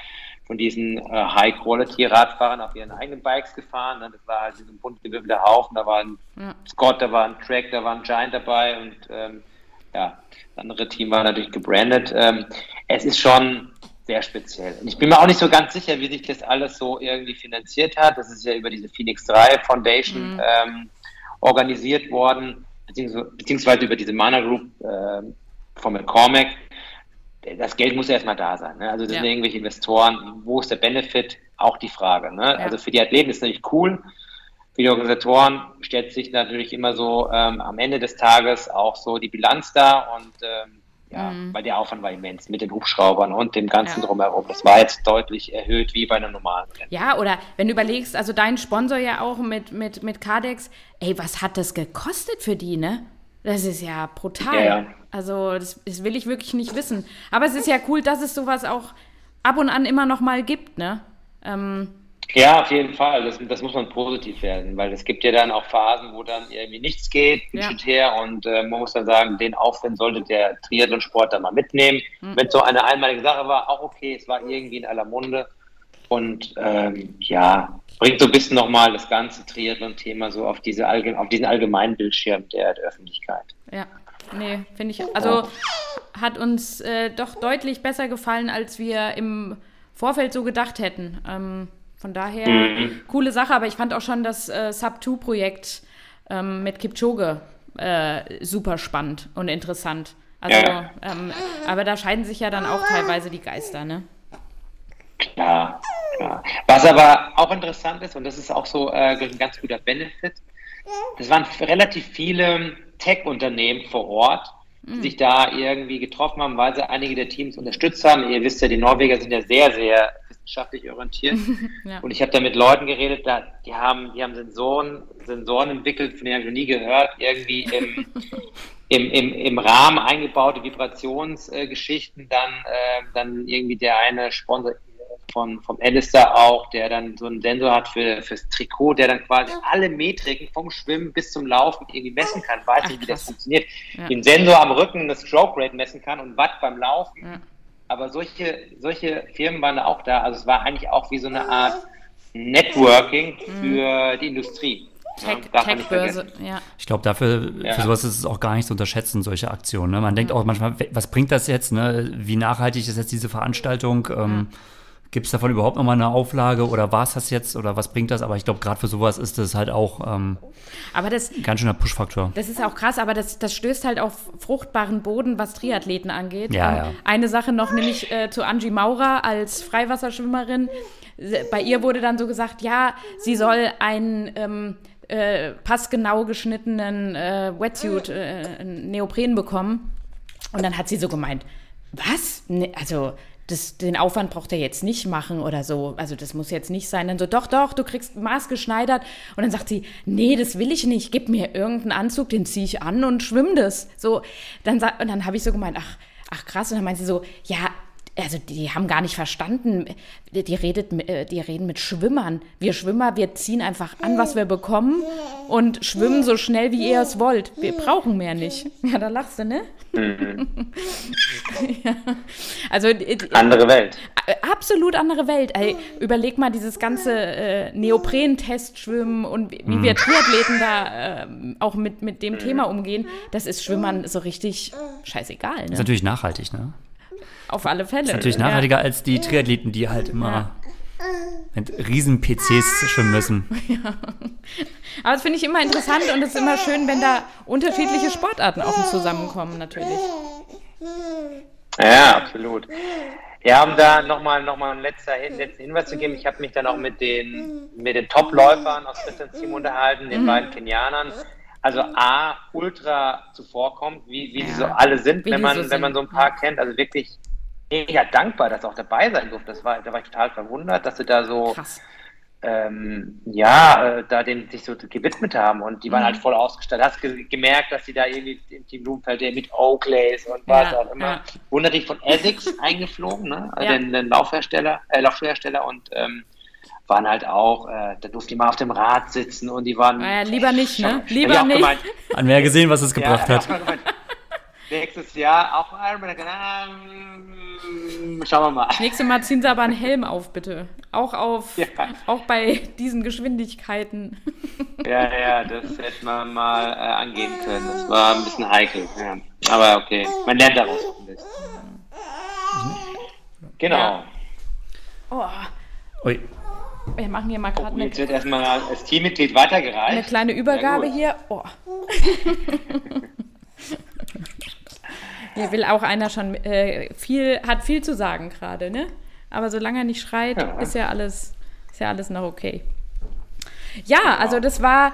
von diesen äh, High-Quality-Radfahrern auf ihren eigenen Bikes gefahren. Ne? Das war halt ein bunt gewürfelter Haufen. Da war ein ja. Scott, da war ein Track, da war ein Giant dabei und ähm, ja, das andere Team war natürlich gebrandet. Ähm, es ist schon sehr speziell. Und ich bin mir auch nicht so ganz sicher, wie sich das alles so irgendwie finanziert hat. Das ist ja über diese Phoenix 3 Foundation mhm. ähm, organisiert worden, beziehungsweise, beziehungsweise, über diese Mana Group äh, von McCormack. Das Geld muss ja erstmal da sein. Ne? Also das ja. sind irgendwelche Investoren. Wo ist der Benefit? Auch die Frage. Ne? Ja. Also für die Athleten ist es natürlich cool. Für die Organisatoren stellt sich natürlich immer so ähm, am Ende des Tages auch so die Bilanz dar und ähm, ja, mhm. weil der Aufwand war immens mit den Hubschraubern und dem Ganzen ja. drumherum. Das war jetzt deutlich erhöht wie bei einer normalen Rennen. Ja, oder wenn du überlegst, also dein Sponsor ja auch mit, mit, mit Cardex, ey, was hat das gekostet für die, ne? Das ist ja brutal. Ja, ja. Also, das, das will ich wirklich nicht wissen. Aber es ist ja cool, dass es sowas auch ab und an immer noch mal gibt, ne? Ähm, ja, auf jeden Fall. Das, das, muss man positiv werden, weil es gibt ja dann auch Phasen, wo dann irgendwie nichts geht, budgetär, ja. und äh, man muss dann sagen, den Aufwand sollte der Triathlon-Sport dann mal mitnehmen. Mhm. Wenn es so eine einmalige Sache war, auch okay, es war irgendwie in aller Munde und ähm, ja, bringt so ein bisschen nochmal das ganze Triathlon-Thema so auf, diese Allge auf diesen allgemeinen Bildschirm der, der Öffentlichkeit. Ja, nee, finde ich, also hat uns äh, doch deutlich besser gefallen, als wir im Vorfeld so gedacht hätten. Ähm, von daher, mhm. coole Sache, aber ich fand auch schon das äh, Sub-2-Projekt ähm, mit Kipchoge äh, super spannend und interessant. Also, ja. ähm, aber da scheiden sich ja dann auch teilweise die Geister, ne? Klar, klar. Was aber auch interessant ist, und das ist auch so äh, ein ganz guter Benefit, es waren relativ viele Tech-Unternehmen vor Ort, die mhm. sich da irgendwie getroffen haben, weil sie einige der Teams unterstützt haben. Ihr wisst ja, die Norweger sind ja sehr, sehr wissenschaftlich orientiert. ja. Und ich habe da mit Leuten geredet, da, die haben, die haben Sensoren, Sensoren entwickelt, von denen habe ich noch nie gehört, irgendwie im, im, im, im Rahmen eingebaute Vibrationsgeschichten, äh, dann, äh, dann irgendwie der eine Sponsor von, vom Alistair auch, der dann so einen Sensor hat für, fürs Trikot, der dann quasi alle Metriken vom Schwimmen bis zum Laufen irgendwie messen kann. Weiß nicht, wie das funktioniert. Ja. Den Sensor am Rücken das Stroke Rate messen kann und Watt beim Laufen. Ja aber solche, solche Firmen waren da auch da. Also es war eigentlich auch wie so eine Art Networking für mhm. die Industrie. Tech-Börse, Tech ja. Ich glaube, dafür ja. für sowas ist es auch gar nicht zu unterschätzen, solche Aktionen. Ne? Man denkt auch manchmal, was bringt das jetzt? Ne? Wie nachhaltig ist jetzt diese Veranstaltung? Ähm, ja. Gibt es davon überhaupt nochmal eine Auflage oder war es das jetzt oder was bringt das? Aber ich glaube, gerade für sowas ist das halt auch ähm, aber das, ganz schöner Push-Faktor. Das ist auch krass, aber das, das stößt halt auf fruchtbaren Boden, was Triathleten angeht. Ja, ja. Eine Sache noch, nämlich äh, zu Angie Maurer als Freiwasserschwimmerin. Bei ihr wurde dann so gesagt, ja, sie soll einen ähm, äh, passgenau geschnittenen äh, Wetsuit, äh, Neopren bekommen. Und dann hat sie so gemeint, was? Ne, also das, den Aufwand braucht er jetzt nicht machen oder so. Also das muss jetzt nicht sein. Dann so, doch, doch, du kriegst maßgeschneidert. Und dann sagt sie, nee, das will ich nicht. Gib mir irgendeinen Anzug, den ziehe ich an und schwimm das. So, dann, und dann habe ich so gemeint, ach, ach krass. Und dann meint sie so, ja, also die haben gar nicht verstanden, die, redet, äh, die reden mit Schwimmern. Wir Schwimmer, wir ziehen einfach an, was wir bekommen und schwimmen so schnell, wie ihr es wollt. Wir brauchen mehr nicht. Ja, da lachst du, ne? Mhm. ja. Also, andere Welt. Absolut andere Welt. Ey, überleg mal dieses ganze äh, Neopren-Testschwimmen und wie, wie wir Triathleten da äh, auch mit, mit dem Thema umgehen. Das ist Schwimmern so richtig scheißegal. Ne? Das ist natürlich nachhaltig, ne? Auf alle Fälle. Das ist natürlich nachhaltiger ja. als die Triathleten, die halt immer ja. mit riesen PCs schwimmen müssen. Ja. Aber das finde ich immer interessant und es ist immer schön, wenn da unterschiedliche Sportarten auch zusammenkommen, natürlich. Ja, absolut. Ja, um da nochmal noch mal einen letzten Hinweis zu geben, ich habe mich dann auch mit den, mit den Top-Läufern aus Christians Team unterhalten, den mhm. beiden Kenianern. Also A, ultra zuvorkommt, wie, wie ja. sie so alle sind, wenn man, so wenn man so ein paar kennt. Also wirklich mega dankbar, dass auch dabei sein durfte. Das war, da war ich total verwundert, dass sie da so ähm, ja, äh, da den sich so gewidmet haben und die waren mhm. halt voll ausgestattet. Hast ge gemerkt, dass sie da irgendwie im Team Blumenfeld mit Oakleys und was ja, auch immer. Ja. Wunderlich von Essex eingeflogen, ne? Ja. Den, den Laufhersteller, äh, Laufschuhhersteller und ähm, waren halt auch, äh, da durften die mal auf dem Rad sitzen und die waren. Naja, lieber nicht, ne? Lieber nicht. Gemeint, An wer gesehen, was es gebracht hat. Nächstes Jahr auch. Ähm, schauen wir mal. Nächstes Mal ziehen Sie aber einen Helm auf, bitte. Auch auf, ja. auch bei diesen Geschwindigkeiten. Ja, ja, das hätte man mal äh, angehen können. Das war ein bisschen heikel. Ja. Aber okay, man lernt daraus ein bisschen. Genau. Ja. Oh. Ui. Wir machen hier mal gerade oh, Jetzt wird erstmal als Teammitglied weitergereicht. Eine kleine Übergabe hier. Oh. Hier will auch einer schon äh, viel, hat viel zu sagen gerade, ne? Aber solange er nicht schreit, ja. ist ja alles, ist ja alles noch okay. Ja, also das war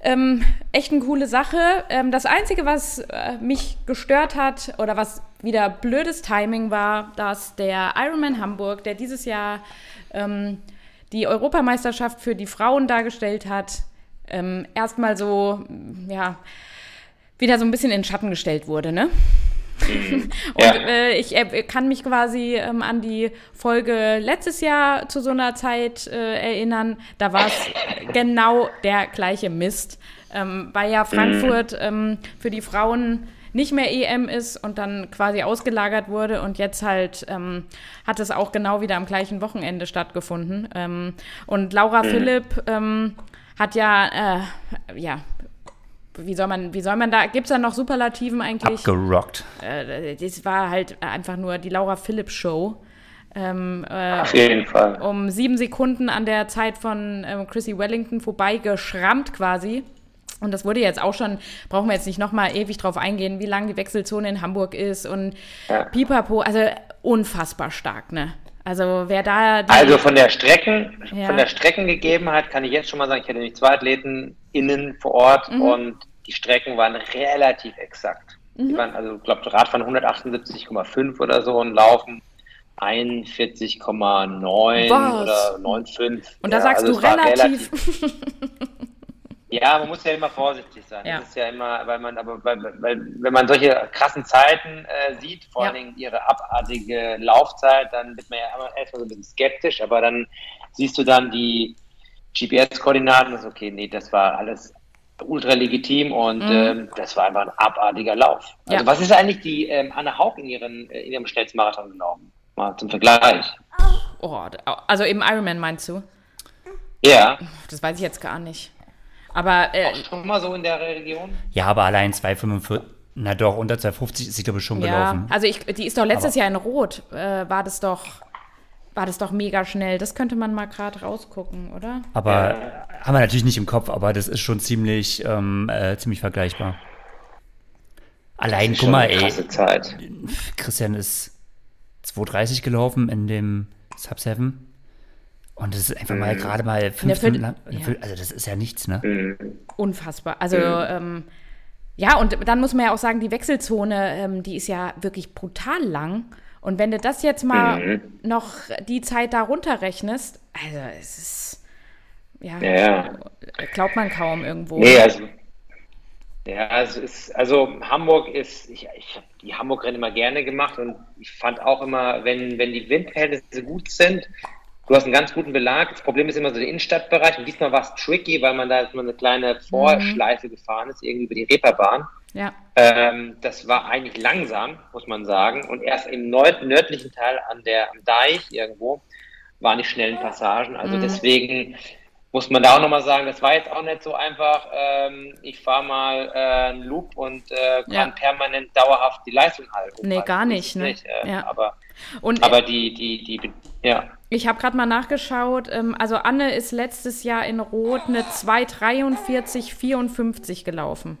ähm, echt eine coole Sache. Ähm, das Einzige, was äh, mich gestört hat oder was wieder blödes Timing war, dass der Ironman Hamburg, der dieses Jahr ähm, die Europameisterschaft für die Frauen dargestellt hat, ähm, erstmal so, ja, wieder so ein bisschen in den Schatten gestellt wurde, ne? und ja. äh, ich äh, kann mich quasi ähm, an die Folge letztes Jahr zu so einer Zeit äh, erinnern. Da war es genau der gleiche Mist, ähm, weil ja Frankfurt mhm. ähm, für die Frauen nicht mehr EM ist und dann quasi ausgelagert wurde und jetzt halt ähm, hat es auch genau wieder am gleichen Wochenende stattgefunden. Ähm, und Laura mhm. Philipp ähm, hat ja, äh, ja, wie soll man, wie soll man da, gibt es da noch Superlativen eigentlich? Abgerockt. Äh, das war halt einfach nur die Laura Philipp Show. Ähm, äh, Auf jeden Fall. Um sieben Sekunden an der Zeit von ähm, Chrissy Wellington vorbeigeschrammt quasi. Und das wurde jetzt auch schon, brauchen wir jetzt nicht nochmal ewig drauf eingehen, wie lang die Wechselzone in Hamburg ist und ja. pipapo, also unfassbar stark, ne? Also wer da. also von der Strecken, ja. von der Streckengegebenheit kann ich jetzt schon mal sagen, ich hatte nämlich zwei Athleten innen vor Ort mhm. und die Strecken waren relativ exakt. Mhm. Die waren, also ich glaube, Radfahren 178,5 oder so und Laufen 41,9 oder 9,5. Und da ja, sagst also du relativ. relativ Ja, man muss ja immer vorsichtig sein. Ja. Das ist ja immer, weil man, aber weil, weil wenn man solche krassen Zeiten äh, sieht, vor ja. allen Dingen ihre abartige Laufzeit, dann wird man ja erstmal so ein bisschen skeptisch, aber dann siehst du dann die GPS-Koordinaten und so, okay, nee, das war alles ultra legitim und mhm. ähm, das war einfach ein abartiger Lauf. Also ja. was ist eigentlich die ähm, Anne Haug in, ihren, äh, in ihrem Schnellstmarathon gelaufen? Mal zum Vergleich. Oh, also im Ironman meinst du? Ja. Das weiß ich jetzt gar nicht. Aber äh, auch schon mal so in der Region? Ja, aber allein 2,45. Na doch, unter 2,50 ist sie, glaube ich, schon ja, gelaufen. Also ich, die ist doch letztes aber Jahr in Rot, äh, war das doch war das doch mega schnell. Das könnte man mal gerade rausgucken, oder? Aber ja. haben wir natürlich nicht im Kopf, aber das ist schon ziemlich, ähm, äh, ziemlich vergleichbar. Allein, guck mal, ey. Zeit. Christian ist 2,30 gelaufen in dem Sub 7. Und das ist einfach mal mhm. gerade mal fünf Stunden lang. Ja. Also das ist ja nichts, ne? Mhm. Unfassbar. Also mhm. ähm, ja, und dann muss man ja auch sagen, die Wechselzone, ähm, die ist ja wirklich brutal lang. Und wenn du das jetzt mal mhm. noch die Zeit da runterrechnest, also es ist, ja, ja, glaubt man kaum irgendwo. Nee, also Ja, es ist, also Hamburg ist, ich, ich habe die Hamburg-Rennen immer gerne gemacht und ich fand auch immer, wenn, wenn die Windverhältnisse gut sind, du hast einen ganz guten Belag. Das Problem ist immer so der Innenstadtbereich und diesmal war es tricky, weil man da jetzt mal eine kleine Vorschleife mhm. gefahren ist, irgendwie über die Reeperbahn. Ja. Ähm, das war eigentlich langsam, muss man sagen. Und erst im nördlichen Teil an der, am Deich irgendwo waren die schnellen Passagen. Also mhm. deswegen muss man da auch nochmal sagen, das war jetzt auch nicht so einfach. Ähm, ich fahre mal äh, einen Loop und äh, kann ja. permanent dauerhaft die Leistung halten. Nee, gar nicht. Ne? nicht äh, ja. Aber, und, aber die, die, die, ja. Ich habe gerade mal nachgeschaut. Ähm, also Anne ist letztes Jahr in Rot eine 2,43,54 gelaufen.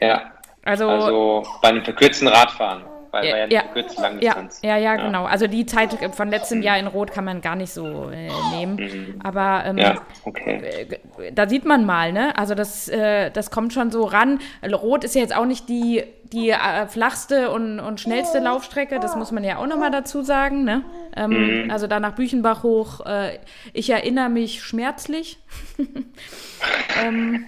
Ja. Also, also bei einem verkürzten Radfahren weil ja, ja, kurz Langdistanz. Ja, ja, ja, genau. Also die Zeit von letztem Jahr in Rot kann man gar nicht so äh, nehmen. Mhm. Aber ähm, ja, okay. Äh, da sieht man mal, ne? Also das, äh, das kommt schon so ran. Rot ist ja jetzt auch nicht die, die äh, flachste und, und schnellste Laufstrecke, das muss man ja auch nochmal dazu sagen, ne? Ähm, mhm. Also da nach Büchenbach hoch, äh, ich erinnere mich schmerzlich. ähm,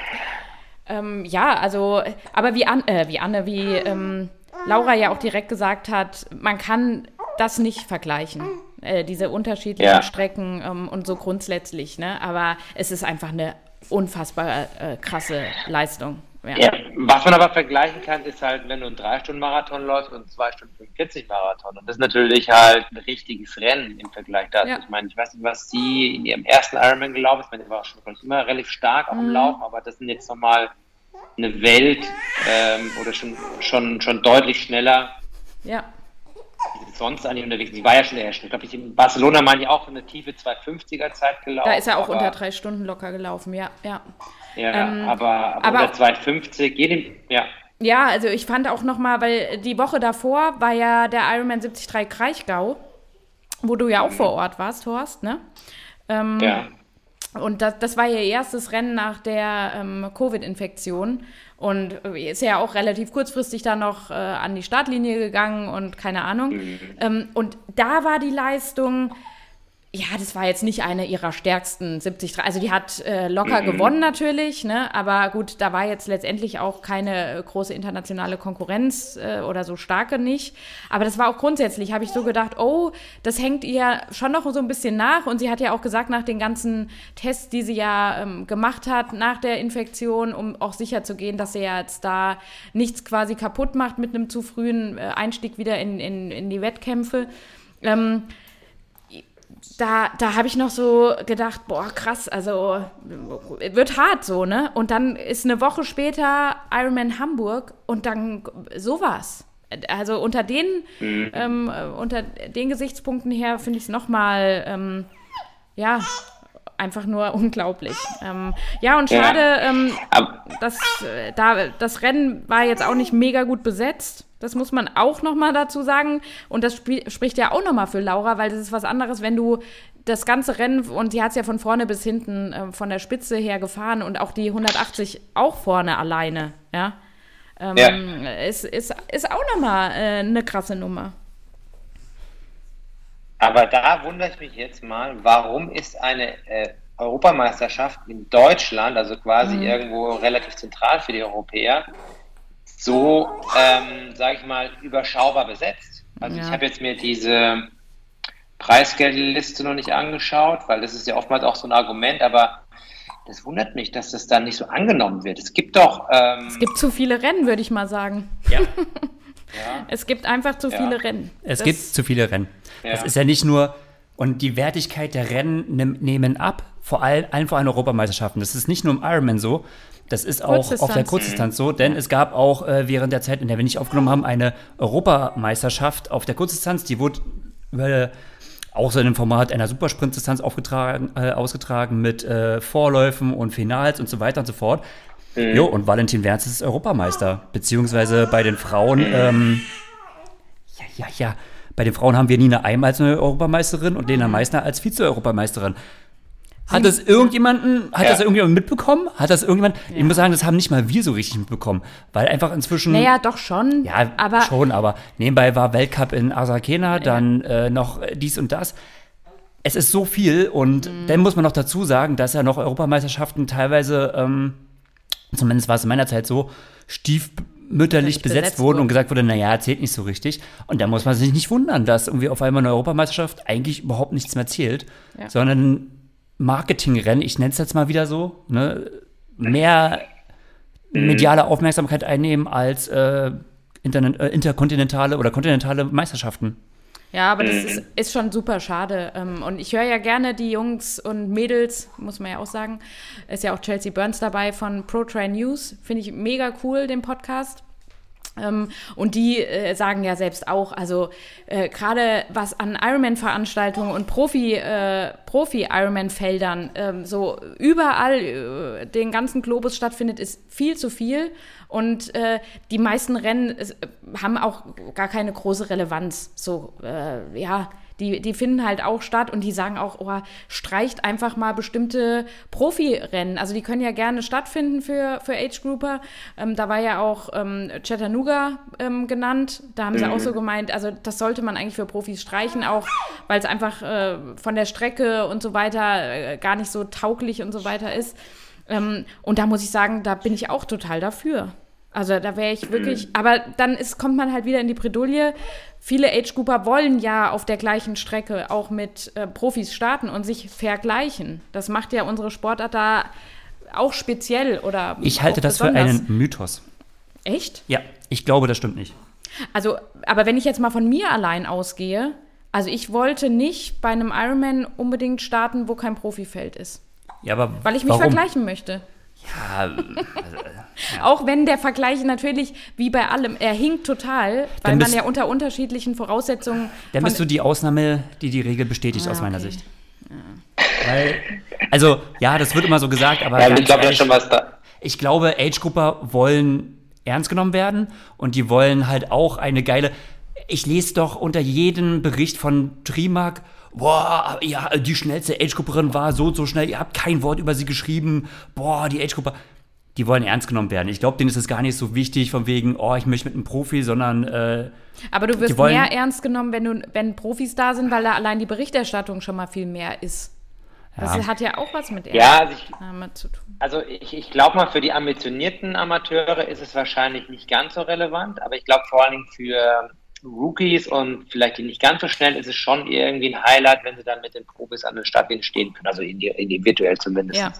ähm, ja, also, aber wie, An äh, wie Anne, wie ähm, Laura ja auch direkt gesagt hat, man kann das nicht vergleichen, äh, diese unterschiedlichen ja. Strecken ähm, und so grundsätzlich, ne? Aber es ist einfach eine unfassbar äh, krasse Leistung. Ja. ja. was man aber vergleichen kann, ist halt, wenn du einen 3-Stunden-Marathon läufst und einen 2 Stunden 45 Marathon. Und das ist natürlich halt ein richtiges Rennen im Vergleich dazu. Ja. Ich meine, ich weiß nicht, was sie in ihrem ersten Ironman gelaufen ist. Ich meine, die war schon immer relativ stark auch im mhm. Laufen, aber das sind jetzt nochmal eine Welt ähm, oder schon, schon, schon deutlich schneller. Ja. Sonst eigentlich unterwegs. Sie war ja schon eher schnell. Ich glaube, in Barcelona meine ich auch eine tiefe 250er Zeit gelaufen. Da ist er auch unter drei Stunden locker gelaufen, ja. Ja, ja ähm, aber, aber, aber unter 250 jedem, ja. Ja, also ich fand auch nochmal, weil die Woche davor war ja der Ironman 73 Kraichgau, wo du ja auch mhm. vor Ort warst, Horst, ne? Ähm, ja. Und das, das war ihr erstes Rennen nach der ähm, Covid-Infektion. Und äh, ist ja auch relativ kurzfristig dann noch äh, an die Startlinie gegangen und keine Ahnung. Mhm. Ähm, und da war die Leistung ja, das war jetzt nicht eine ihrer stärksten 70. Also die hat äh, locker gewonnen natürlich, ne? aber gut, da war jetzt letztendlich auch keine äh, große internationale Konkurrenz äh, oder so starke nicht. Aber das war auch grundsätzlich, habe ich so gedacht, oh, das hängt ihr schon noch so ein bisschen nach. Und sie hat ja auch gesagt, nach den ganzen Tests, die sie ja ähm, gemacht hat nach der Infektion, um auch sicher zu gehen, dass sie jetzt da nichts quasi kaputt macht mit einem zu frühen äh, Einstieg wieder in, in, in die Wettkämpfe. Ähm, da, da habe ich noch so gedacht, boah, krass, also wird hart so, ne? Und dann ist eine Woche später Ironman Hamburg und dann sowas. Also unter den, mhm. ähm, unter den Gesichtspunkten her finde ich es nochmal, ähm, ja, einfach nur unglaublich. Ähm, ja, und schade, ja. ähm, dass äh, da, das Rennen war jetzt auch nicht mega gut besetzt. Das muss man auch nochmal dazu sagen. Und das sp spricht ja auch nochmal für Laura, weil das ist was anderes, wenn du das ganze Rennen, und sie hat es ja von vorne bis hinten äh, von der Spitze her gefahren und auch die 180 auch vorne alleine, ja. Ähm, ja. Ist, ist, ist auch nochmal äh, eine krasse Nummer. Aber da wundere ich mich jetzt mal, warum ist eine äh, Europameisterschaft in Deutschland, also quasi mhm. irgendwo relativ zentral für die Europäer, so, ähm, sage ich mal, überschaubar besetzt. Also ja. ich habe jetzt mir diese Preisgeldliste noch nicht angeschaut, weil das ist ja oftmals auch so ein Argument, aber das wundert mich, dass das dann nicht so angenommen wird. Es gibt doch. Ähm, es gibt zu viele Rennen, würde ich mal sagen. Ja. ja. Es gibt einfach zu ja. viele Rennen. Es das gibt zu viele Rennen. Ja. Es ist ja nicht nur, und die Wertigkeit der Rennen nehmen ab, vor allem, allen vor allem Europameisterschaften. Das ist nicht nur im Ironman so, das ist auch auf der Kurzdistanz so, denn es gab auch äh, während der Zeit, in der wir nicht aufgenommen haben, eine Europameisterschaft auf der Kurzdistanz. Die wurde über, auch so in dem Format einer Supersprintdistanz aufgetragen, äh, ausgetragen mit äh, Vorläufen und Finals und so weiter und so fort. Mhm. Jo, und Valentin Werns ist Europameister. Beziehungsweise bei den Frauen, ähm, ja, ja, ja. Bei den Frauen haben wir Nina Eim als eine Europameisterin und Lena Meissner als Vize-Europameisterin. Hat das irgendjemanden, hat ja. das irgendjemand mitbekommen? Hat das irgendjemand? Ja. Ich muss sagen, das haben nicht mal wir so richtig mitbekommen, weil einfach inzwischen. Naja, doch schon. Ja, aber schon, aber nebenbei war Weltcup in Asakena, dann äh, noch dies und das. es ist so viel und mhm. dann muss man noch dazu sagen, dass ja noch Europameisterschaften teilweise, ähm, zumindest war es in meiner Zeit so, stiefmütterlich besetzt, besetzt wurden und gesagt wurde, naja, zählt nicht so richtig. Und da muss man sich nicht wundern, dass irgendwie auf einmal eine Europameisterschaft eigentlich überhaupt nichts mehr zählt, ja. sondern Marketingrennen, ich nenne es jetzt mal wieder so, ne, mehr mediale Aufmerksamkeit einnehmen als äh, äh, interkontinentale oder kontinentale Meisterschaften. Ja, aber das ist, ist schon super schade. Ähm, und ich höre ja gerne die Jungs und Mädels, muss man ja auch sagen. Ist ja auch Chelsea Burns dabei von Pro Train News. Finde ich mega cool, den Podcast. Ähm, und die äh, sagen ja selbst auch, also äh, gerade was an Ironman-Veranstaltungen und Profi, äh, Profi-Ironman-Feldern ähm, so überall äh, den ganzen Globus stattfindet, ist viel zu viel. Und äh, die meisten Rennen äh, haben auch gar keine große Relevanz. So, ja die, die finden halt auch statt und die sagen auch, oh, streicht einfach mal bestimmte Profirennen. Also die können ja gerne stattfinden für, für Age Grouper. Ähm, da war ja auch ähm, Chattanooga ähm, genannt. Da haben sie mhm. auch so gemeint, also das sollte man eigentlich für Profis streichen, auch weil es einfach äh, von der Strecke und so weiter äh, gar nicht so tauglich und so weiter ist. Ähm, und da muss ich sagen, da bin ich auch total dafür. Also da wäre ich wirklich, mhm. aber dann ist, kommt man halt wieder in die Bredouille. Viele Age-Grouper wollen ja auf der gleichen Strecke auch mit äh, Profis starten und sich vergleichen. Das macht ja unsere Sportart da auch speziell oder. Ich halte das besonders. für einen Mythos. Echt? Ja, ich glaube, das stimmt nicht. Also, aber wenn ich jetzt mal von mir allein ausgehe, also ich wollte nicht bei einem Ironman unbedingt starten, wo kein Profifeld ist. Ja, aber weil ich mich warum? vergleichen möchte. Ja, also, ja, Auch wenn der Vergleich natürlich, wie bei allem, er hinkt total, weil bist, man ja unter unterschiedlichen Voraussetzungen. Dann bist du die Ausnahme, die die Regel bestätigt, ah, aus meiner okay. Sicht. Ja. Weil, also, ja, das wird immer so gesagt, aber. Ja, ich glaube ja schon was da. Ich glaube, Age-Grupper wollen ernst genommen werden und die wollen halt auch eine geile. Ich lese doch unter jedem Bericht von Trimark, boah, ja, die schnellste Age-Grupperin war so und so schnell, ihr habt kein Wort über sie geschrieben, boah, die Age-Gruppe, die wollen ernst genommen werden. Ich glaube, denen ist es gar nicht so wichtig, von wegen, oh, ich möchte mit einem Profi, sondern. Äh, Aber du wirst wollen, mehr ernst genommen, wenn, du, wenn Profis da sind, weil da allein die Berichterstattung schon mal viel mehr ist. Das ja. hat ja auch was mit ja, also ich, zu tun. Also ich, ich glaube mal, für die ambitionierten Amateure ist es wahrscheinlich nicht ganz so relevant, aber ich glaube vor allen Dingen für Rookies und vielleicht die nicht ganz so schnell, ist es schon irgendwie ein Highlight, wenn sie dann mit den Profis an den Startlinien stehen können, also in die, in die virtuell zumindest. Ja.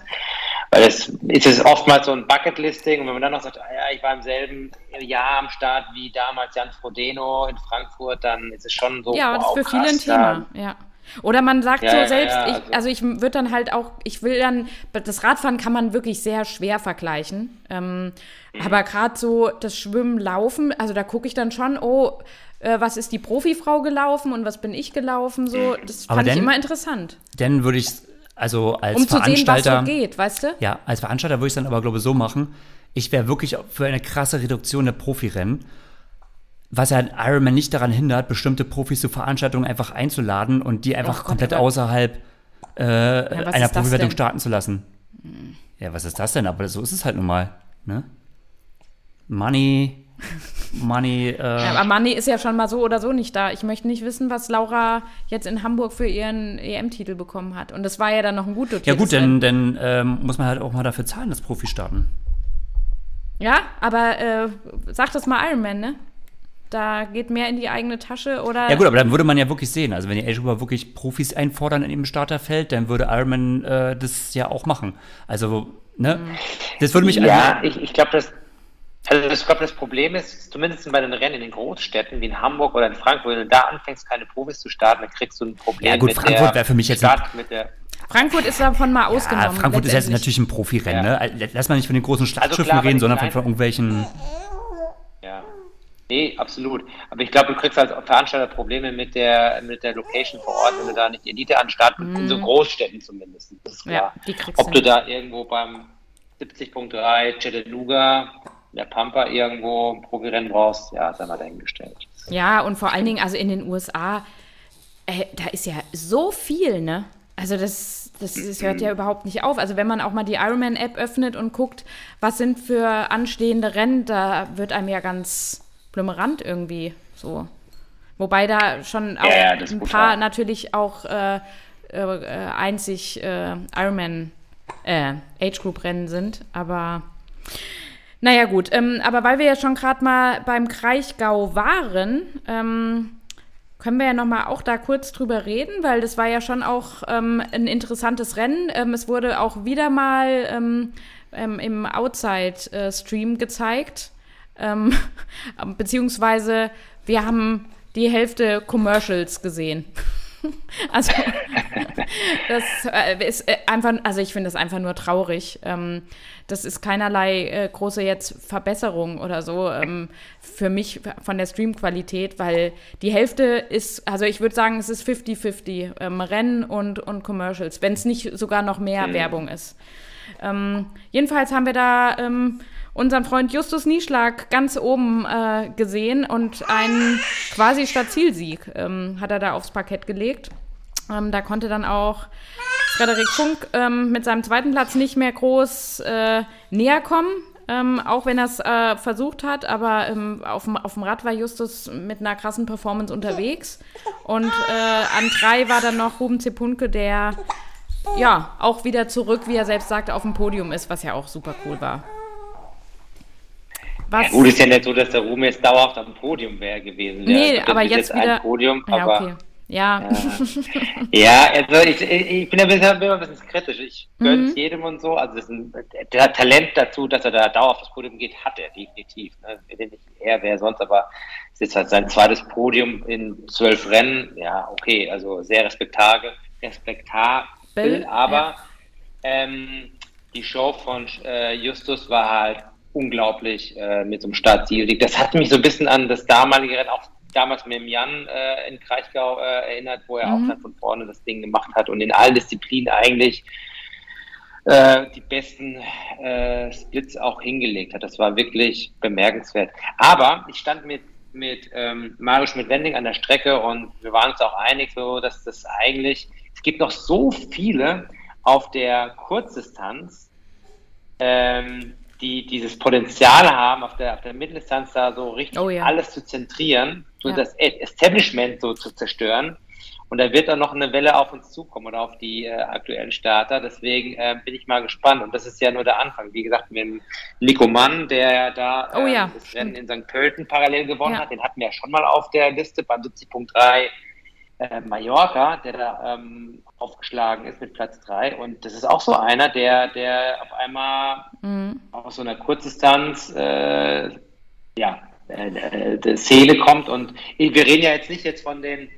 Weil es ist es oftmals so ein Bucketlisting und wenn man dann noch sagt, ah ja, ich war im selben Jahr am Start wie damals Jan Frodeno in Frankfurt, dann ist es schon so. Ja, wow, das ist für viele ein Thema, ja. Oder man sagt ja, so selbst, ja, ja, ich, also ich würde dann halt auch, ich will dann, das Radfahren kann man wirklich sehr schwer vergleichen. Ähm, mhm. Aber gerade so das Schwimmen, Laufen, also da gucke ich dann schon, oh, äh, was ist die Profifrau gelaufen und was bin ich gelaufen, so, das fand denn, ich immer interessant. Dann würde ich, also als um Veranstalter. Um zu sehen, was so geht, weißt du? Ja, als Veranstalter würde ich es dann aber, glaube ich, so machen. Ich wäre wirklich für eine krasse Reduktion der Profirennen was ja Ironman nicht daran hindert, bestimmte Profis zu Veranstaltungen einfach einzuladen und die einfach oh, komplett Gott, außerhalb äh, ja, einer Profiwertung starten zu lassen. Hm. Ja, was ist das denn? Aber so ist es halt nun mal. Ne? Money, Money. Äh ja, aber Money ist ja schon mal so oder so nicht da. Ich möchte nicht wissen, was Laura jetzt in Hamburg für ihren EM-Titel bekommen hat. Und das war ja dann noch ein gut Ja gut, denn, denn ähm, muss man halt auch mal dafür zahlen, dass Profis starten. Ja, aber äh, sag das mal Ironman, ne? Da geht mehr in die eigene Tasche oder. Ja gut, aber dann würde man ja wirklich sehen. Also wenn die Age wirklich Profis einfordern in ihrem Starterfeld, dann würde Ironman äh, das ja auch machen. Also, ne? Mhm. Das würde mich. Ja, ich, ich glaube, das also ich glaube, das Problem ist, zumindest bei den Rennen in den Großstädten wie in Hamburg oder in Frankfurt, wenn du da anfängst, keine Profis zu starten, dann kriegst du ein Problem. Ja gut, Frankfurt wäre für mich jetzt Start mit der Frankfurt ist davon mal ausgenommen. Ja, Frankfurt ist jetzt natürlich ein Profirennen. Ja. Ne? Lass mal nicht von den großen Schlachtschiffen also reden, sondern von, von irgendwelchen. Ja. Nee, absolut. Aber ich glaube, du kriegst als Veranstalter Probleme mit der, mit der Location vor Ort, wenn du da nicht Elite anstarten, mm. in so mhm. Großstädten zumindest. Das ist klar. Ja, Ob du da irgendwo beim 70.3 Chattanooga der Pampa irgendwo ein Profirennen brauchst, ja, sei mal dahingestellt. Ja, und vor allen Dingen, also in den USA, äh, da ist ja so viel, ne? Also das, das, das hört ja überhaupt nicht auf. Also wenn man auch mal die Ironman-App öffnet und guckt, was sind für anstehende Rennen, da wird einem ja ganz blümerant irgendwie so. Wobei da schon auch ja, ja, ein paar natürlich auch äh, äh, einzig äh, Ironman äh, sind. Aber naja gut, ähm, aber weil wir ja schon gerade mal beim Kraichgau waren, ähm, können wir ja noch mal auch da kurz drüber reden, weil das war ja schon auch ähm, ein interessantes Rennen. Ähm, es wurde auch wieder mal ähm, ähm, im Outside-Stream gezeigt, beziehungsweise wir haben die Hälfte Commercials gesehen. also das äh, ist äh, einfach, also ich finde das einfach nur traurig. Ähm, das ist keinerlei äh, große jetzt Verbesserung oder so ähm, für mich von der Streamqualität, weil die Hälfte ist, also ich würde sagen, es ist 50-50 ähm, Rennen und, und Commercials, wenn es nicht sogar noch mehr mhm. Werbung ist. Jedenfalls haben wir da unseren Freund Justus Nieschlag ganz oben äh, gesehen und einen quasi Stadtzielsieg ähm, hat er da aufs Parkett gelegt. Ähm, da konnte dann auch Frederik Funk ähm, mit seinem zweiten Platz nicht mehr groß äh, näher kommen. Ähm, auch wenn er es äh, versucht hat, aber ähm, auf, dem, Rad war Justus mit einer krassen Performance unterwegs. Und äh, an drei war dann noch Ruben Zepunke, der ja auch wieder zurück, wie er selbst sagte, auf dem Podium ist, was ja auch super cool war. Was? Ja, gut, ist ja nicht so, dass der Ruhm jetzt dauerhaft dem Podium wäre gewesen. Nee, also, aber jetzt, jetzt wieder. Ein Podium, ja, aber, okay. Ja. ja, also ich, ich bin ein bisschen, ein bisschen kritisch. Ich gönne es mhm. jedem und so. Also das ist ein, der Talent dazu, dass er da dauerhaft aufs Podium geht, hat er definitiv. Ne? Nicht er, wer sonst, aber es ist halt sein zweites Podium in zwölf Rennen. Ja, okay, also sehr respektabel, respektabel, aber ja. ähm, die Show von äh, Justus war halt unglaublich äh, mit so einem Startziel. Das hat mich so ein bisschen an das damalige Rennen, auch damals mit dem Jan äh, in Kraichgau äh, erinnert, wo er mhm. auch dann von vorne das Ding gemacht hat und in allen Disziplinen eigentlich äh, die besten äh, Splits auch hingelegt hat. Das war wirklich bemerkenswert. Aber ich stand mit mit ähm, Mario Schmidt-Wending an der Strecke und wir waren uns auch einig, so dass das eigentlich, es gibt noch so viele auf der Kurzdistanz, ähm, die dieses Potenzial haben, auf der, auf der Mitteldistanz da so richtig oh, ja. alles zu zentrieren, so ja. das Establishment so zu zerstören. Und da wird dann noch eine Welle auf uns zukommen oder auf die äh, aktuellen Starter. Deswegen äh, bin ich mal gespannt. Und das ist ja nur der Anfang. Wie gesagt, mit Nico Mann, der ja da oh, ja. Ähm, das Rennen in St. Pölten parallel gewonnen hat, den hatten wir ja schon mal auf der Liste beim 70.3 äh, Mallorca, der da ähm, aufgeschlagen ist mit Platz 3. Und das ist auch so einer, der, der auf einmal mhm. aus so einer Kurzdistanz äh, ja, äh, äh, Szene kommt. Und wir reden ja jetzt nicht jetzt von den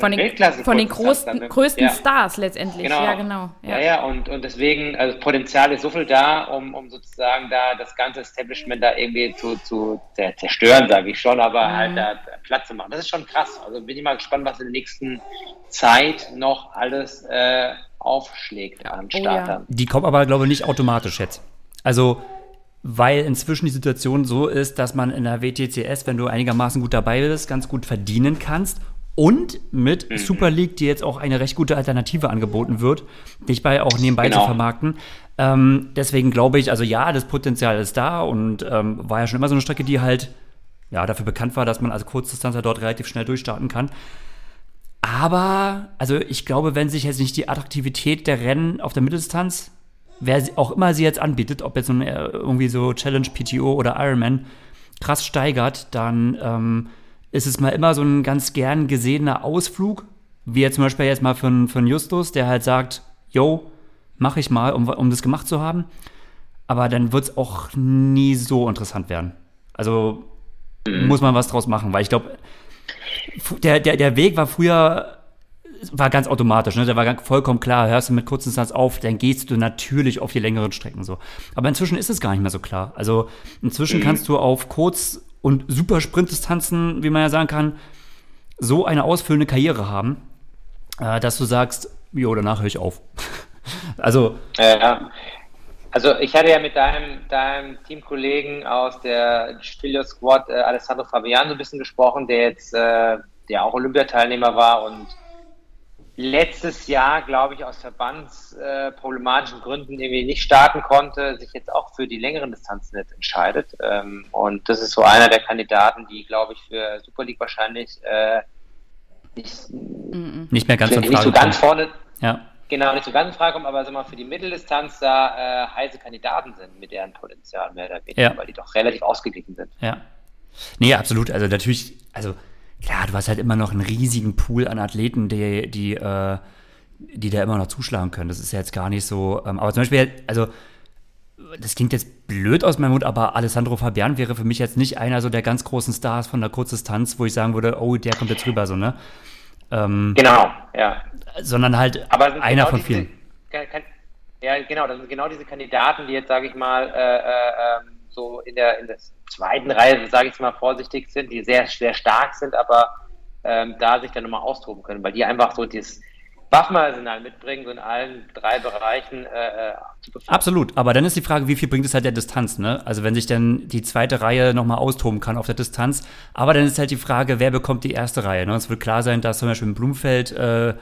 von den, von den großen, größten ja. Stars letztendlich. Genau. Ja, genau. Ja, ja, ja. Und, und deswegen, also Potenzial ist so viel da, um, um sozusagen da das ganze Establishment da irgendwie zu, zu zerstören, sage ich schon, aber mhm. halt da Platz zu machen. Das ist schon krass. Also bin ich mal gespannt, was in der nächsten Zeit noch alles äh, aufschlägt an oh Startern. Oh, Die kommen aber, glaube ich, nicht automatisch jetzt. Also weil inzwischen die Situation so ist, dass man in der WTCS, wenn du einigermaßen gut dabei bist, ganz gut verdienen kannst und mit mhm. Super League, die jetzt auch eine recht gute Alternative angeboten wird, dich bei auch nebenbei genau. zu vermarkten. Ähm, deswegen glaube ich, also ja, das Potenzial ist da und ähm, war ja schon immer so eine Strecke, die halt ja dafür bekannt war, dass man als Kurzdistanzer dort relativ schnell durchstarten kann. Aber, also ich glaube, wenn sich jetzt nicht die Attraktivität der Rennen auf der Mitteldistanz, wer auch immer sie jetzt anbietet, ob jetzt irgendwie so Challenge PTO oder Ironman, krass steigert, dann ähm, ist es mal immer so ein ganz gern gesehener Ausflug, wie jetzt zum Beispiel jetzt mal von, von Justus, der halt sagt, yo, mach ich mal, um, um das gemacht zu haben. Aber dann wird es auch nie so interessant werden. Also mhm. muss man was draus machen, weil ich glaube, der, der, der Weg war früher war ganz automatisch, ne? Der war vollkommen klar, hörst du mit kurzen Distanz auf, dann gehst du natürlich auf die längeren Strecken so. Aber inzwischen ist es gar nicht mehr so klar. Also inzwischen mhm. kannst du auf kurz und super Sprintdistanzen, wie man ja sagen kann, so eine ausfüllende Karriere haben, äh, dass du sagst, jo, danach höre ich auf. also. Ja, also ich hatte ja mit deinem, deinem Teamkollegen aus der Spieler Squad, äh, Alessandro Fabian, so ein bisschen gesprochen, der jetzt, äh, der auch Olympiateilnehmer war und letztes Jahr, glaube ich, aus verbandsproblematischen Gründen irgendwie nicht starten konnte, sich jetzt auch für die längeren Distanzen jetzt entscheidet. Ähm, und das ist so einer der Kandidaten, die, glaube ich, für Super League wahrscheinlich äh, nicht, nicht mehr ganz, nicht so ganz vorne, ja. genau nicht so ganz in Frage kommen, aber sag mal, für die Mitteldistanz da äh, heiße Kandidaten sind mit deren Potenzial mehr oder weniger, ja. weil die doch relativ ausgeglichen sind. Ja. Nee, absolut. Also natürlich, also klar, du hast halt immer noch einen riesigen Pool an Athleten, die, die, äh, die da immer noch zuschlagen können. Das ist ja jetzt gar nicht so. Ähm, aber zum Beispiel, also das klingt jetzt blöd aus meinem Mund, aber Alessandro Fabian wäre für mich jetzt nicht einer so der ganz großen Stars von der Kurzdistanz, wo ich sagen würde, oh, der kommt jetzt rüber, so, ne? Ähm, genau, ja. Sondern halt einer genau von vielen. Diese, kann, ja, genau, das sind genau diese Kandidaten, die jetzt, sage ich mal, äh, äh, ähm, so in der, in der zweiten Reihe, sage ich mal vorsichtig sind, die sehr, sehr stark sind, aber ähm, da sich dann nochmal austoben können, weil die einfach so dieses Waffenarsenal mitbringen, so in allen drei Bereichen äh, äh Absolut, aber dann ist die Frage, wie viel bringt es halt der Distanz, ne? Also wenn sich dann die zweite Reihe nochmal austoben kann auf der Distanz, aber dann ist halt die Frage, wer bekommt die erste Reihe, ne? Es wird klar sein, dass zum Beispiel im Blumfeld äh,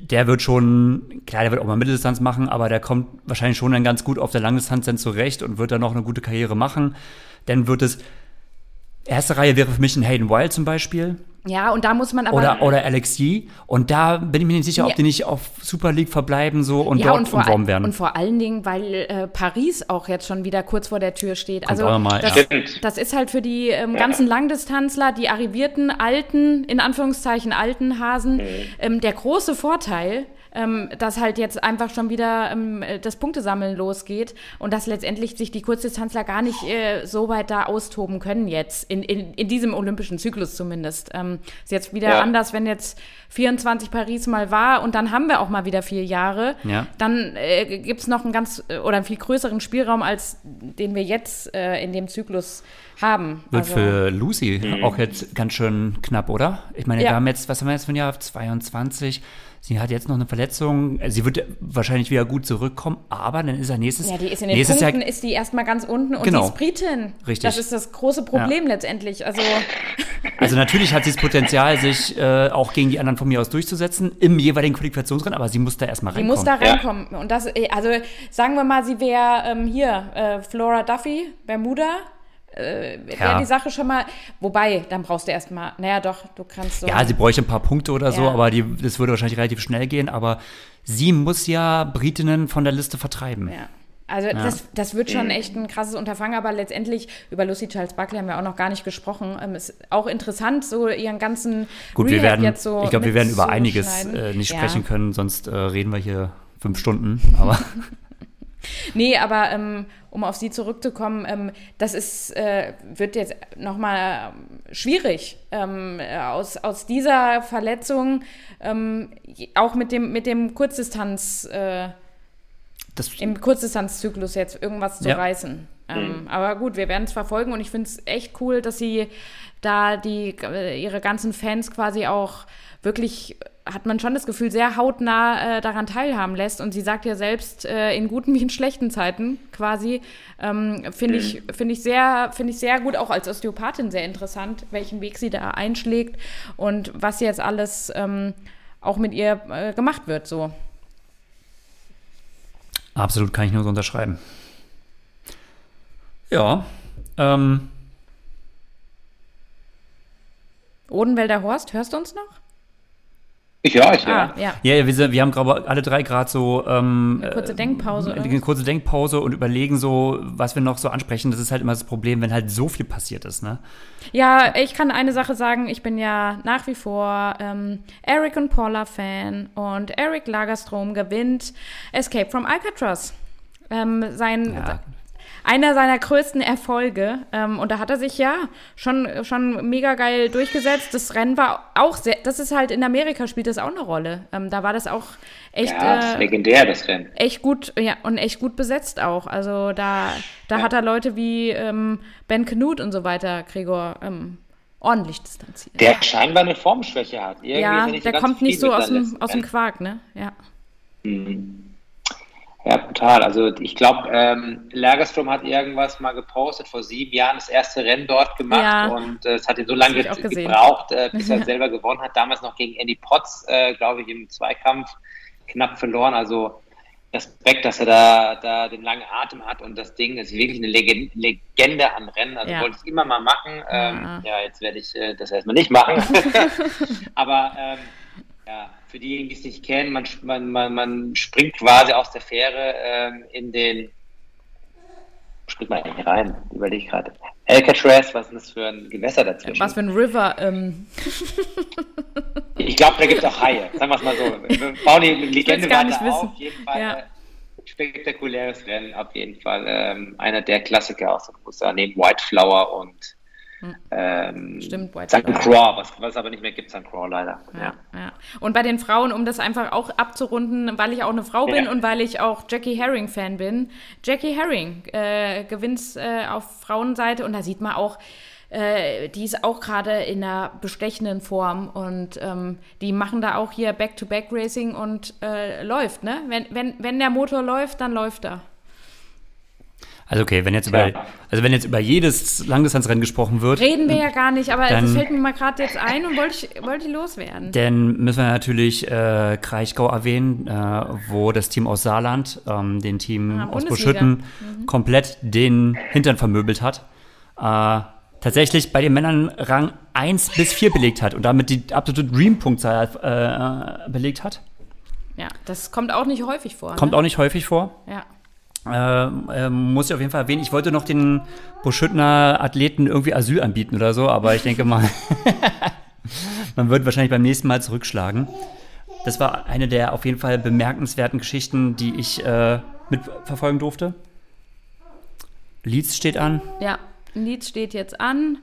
der wird schon, klar, der wird auch mal Mitteldistanz machen, aber der kommt wahrscheinlich schon dann ganz gut auf der Langdistanz dann zurecht und wird dann noch eine gute Karriere machen. Dann wird es, erste Reihe wäre für mich ein Hayden Wild zum Beispiel. Ja, und da muss man aber. Oder, oder Alex Yee. Und da bin ich mir nicht sicher, ja. ob die nicht auf Super League verbleiben so und ja, dort und umworben werden. Und vor allen Dingen, weil äh, Paris auch jetzt schon wieder kurz vor der Tür steht. Kommt also mal, das, ja. das, ist halt für die ähm, ganzen Langdistanzler, die arrivierten alten, in Anführungszeichen alten Hasen, mhm. ähm, der große Vorteil, ähm, dass halt jetzt einfach schon wieder ähm, das Punktesammeln losgeht und dass letztendlich sich die Kurzdistanzler gar nicht äh, so weit da austoben können jetzt, in, in, in diesem olympischen Zyklus zumindest. Ähm, ist jetzt wieder ja. anders, wenn jetzt 24 Paris mal war und dann haben wir auch mal wieder vier Jahre, ja. dann äh, gibt es noch einen ganz äh, oder einen viel größeren Spielraum, als den wir jetzt äh, in dem Zyklus haben. Wird also, für Lucy mhm. auch jetzt ganz schön knapp, oder? Ich meine, ja. wir haben jetzt, was haben wir jetzt für ein Jahr? 22. Sie hat jetzt noch eine Verletzung. Sie wird wahrscheinlich wieder gut zurückkommen, aber dann ist er nächstes Jahr. Ja, die ist in den Punkten, Jahr, ist die erstmal ganz unten und genau. die ist Britin. Richtig. Das ist das große Problem ja. letztendlich. Also, also natürlich hat sie das Potenzial, sich äh, auch gegen die anderen von mir aus durchzusetzen im jeweiligen Qualifikationsrennen, aber sie muss da erstmal reinkommen. Sie muss da reinkommen. Ja. Und das, äh, also sagen wir mal, sie wäre ähm, hier äh, Flora Duffy, Bermuda äh, wäre ja. die Sache schon mal. Wobei, dann brauchst du erstmal, naja, doch, du kannst so. Ja, sie bräuchte ein paar Punkte oder so, aber die, das würde wahrscheinlich relativ schnell gehen. Aber sie muss ja Britinnen von der Liste vertreiben. Ja. Also ja. das, das wird schon echt ein krasses Unterfangen, aber letztendlich über Lucy Charles Buckley haben wir auch noch gar nicht gesprochen. Ähm, ist auch interessant, so ihren ganzen Gut, wir werden, jetzt so Ich glaube, wir werden über einiges äh, nicht sprechen können, sonst äh, reden wir hier fünf Stunden. Aber Nee, aber ähm, um auf Sie zurückzukommen, ähm, das ist, äh, wird jetzt nochmal schwierig. Ähm, aus, aus dieser Verletzung, ähm, auch mit dem, mit dem Kurzdistanz, äh, das, im Kurzdistanzzyklus jetzt irgendwas zu ja. reißen. Ähm, mhm. Aber gut, wir werden es verfolgen und ich finde es echt cool, dass sie da die, äh, ihre ganzen Fans quasi auch wirklich hat man schon das Gefühl, sehr hautnah äh, daran teilhaben lässt. Und sie sagt ja selbst, äh, in guten wie in schlechten Zeiten quasi, ähm, finde ich, mhm. find ich, sehr, ich sehr gut, auch als Osteopathin sehr interessant, welchen Weg sie da einschlägt und was jetzt alles ähm, auch mit ihr äh, gemacht wird. So. Absolut, kann ich nur so unterschreiben. Ja. Ähm. Odenwälder Horst, hörst du uns noch? Ich ja, ich ah, ja. Ja, ja wir, sind, wir haben glaube alle drei gerade so ähm, eine kurze Denkpause. Äh, eine kurze Denkpause und überlegen so, was wir noch so ansprechen. Das ist halt immer das Problem, wenn halt so viel passiert ist, ne? Ja, ich kann eine Sache sagen. Ich bin ja nach wie vor ähm, Eric und Paula Fan und Eric Lagerstrom gewinnt Escape from Alcatraz. Ähm, sein, ja einer seiner größten Erfolge. Ähm, und da hat er sich ja schon, schon mega geil durchgesetzt. Das Rennen war auch sehr, das ist halt in Amerika spielt das auch eine Rolle. Ähm, da war das auch echt. Ja, äh, legendär, das Rennen. Echt gut, ja, und echt gut besetzt auch. Also da, da ja. hat er Leute wie ähm, Ben Knut und so weiter, Gregor, ähm, ordentlich distanziert. Der scheinbar eine Formschwäche hat. Irgendwie ja, der kommt nicht so aus dem, aus dem Quark, ne? Ja. Mhm. Ja, brutal. Also ich glaube, ähm, Lagerstrom hat irgendwas mal gepostet, vor sieben Jahren das erste Rennen dort gemacht ja, und äh, es hat ihn so lange gebraucht, äh, bis er selber gewonnen hat. Damals noch gegen Andy Potts, äh, glaube ich, im Zweikampf knapp verloren. Also Respekt, dass er da, da den langen Atem hat und das Ding ist wirklich eine Legende an Rennen. Also ja. wollte ich immer mal machen. Ähm, ja. ja, jetzt werde ich äh, das erstmal nicht machen. Aber ähm, ja, für diejenigen, die es nicht kennen, man, man, man, man springt quasi aus der Fähre ähm, in den, springt man eigentlich rein, überlege ich gerade. Alcatraz, was ist das für ein Gewässer dazwischen? Was für ein River? Ähm. ich glaube, da gibt es auch Haie, sagen wir es mal so. Wir bauen die Legende weiter nicht wissen. auf, jeden Fall. Ja. Spektakuläres Rennen, auf jeden Fall. Ähm, einer der Klassiker aus den USA, neben White Flower und ähm, Stimmt, White St. Croix, was, was aber nicht mehr gibt, St. Croix leider. Ja, ja. ja, Und bei den Frauen, um das einfach auch abzurunden, weil ich auch eine Frau bin ja. und weil ich auch Jackie Herring-Fan bin. Jackie Herring äh, gewinnt äh, auf Frauenseite und da sieht man auch, äh, die ist auch gerade in einer bestechenden Form und ähm, die machen da auch hier Back-to-Back-Racing und äh, läuft, ne? Wenn, wenn, wenn der Motor läuft, dann läuft er. Also okay, wenn jetzt über, also wenn jetzt über jedes Langdistanzrennen gesprochen wird. Reden wir ja gar nicht, aber dann, das fällt mir mal gerade jetzt ein und wollte ich, wollte ich loswerden. Dann müssen wir natürlich äh, Kraichgau erwähnen, äh, wo das Team aus Saarland, ähm, den Team ah, aus Buschütten, mhm. komplett den Hintern vermöbelt hat. Äh, tatsächlich bei den Männern Rang 1 bis 4 belegt hat und damit die absolute Dream-Punktzahl äh, belegt hat. Ja, das kommt auch nicht häufig vor. Kommt ne? auch nicht häufig vor. Ja. Äh, äh, muss ich auf jeden Fall erwähnen. Ich wollte noch den Buschüttner Athleten irgendwie Asyl anbieten oder so, aber ich denke mal, man wird wahrscheinlich beim nächsten Mal zurückschlagen. Das war eine der auf jeden Fall bemerkenswerten Geschichten, die ich äh, mitverfolgen durfte. Leeds steht an. Ja, Leeds steht jetzt an.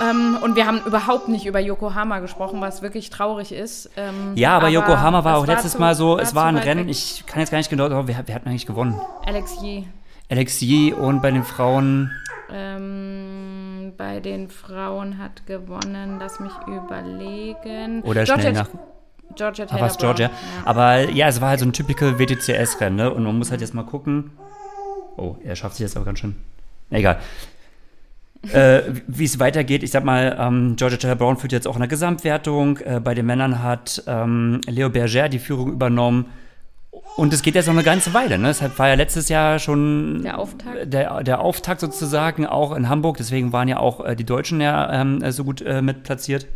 Ähm, und wir haben überhaupt nicht über Yokohama gesprochen, was wirklich traurig ist. Ähm, ja, aber, aber, Yokohama war auch letztes war Mal so, es war ein Rennen, weg. ich kann jetzt gar nicht genau sagen, wer, wer hat eigentlich gewonnen? Alex Yee. Alex Yee und bei den Frauen? Ähm, bei den Frauen hat gewonnen, lass mich überlegen. Oder Georgia, schnell nach. Georgia Taylor. Aber Georgia. Ja. Aber ja, es war halt so ein typical WTCS-Rennen, ne? Und man muss halt jetzt mal gucken. Oh, er schafft sich jetzt aber ganz schön. Egal äh, wie es weitergeht. Ich sag mal, ähm, Georgia Taylor Brown führt jetzt auch in der Gesamtwertung. Äh, bei den Männern hat ähm, Leo Berger die Führung übernommen. Und es geht jetzt noch eine ganze Weile. Ne? Deshalb war ja letztes Jahr schon der Auftakt, der, der Auftakt sozusagen auch in Hamburg. Deswegen waren ja auch äh, die Deutschen ja ähm, so gut äh, mit platziert.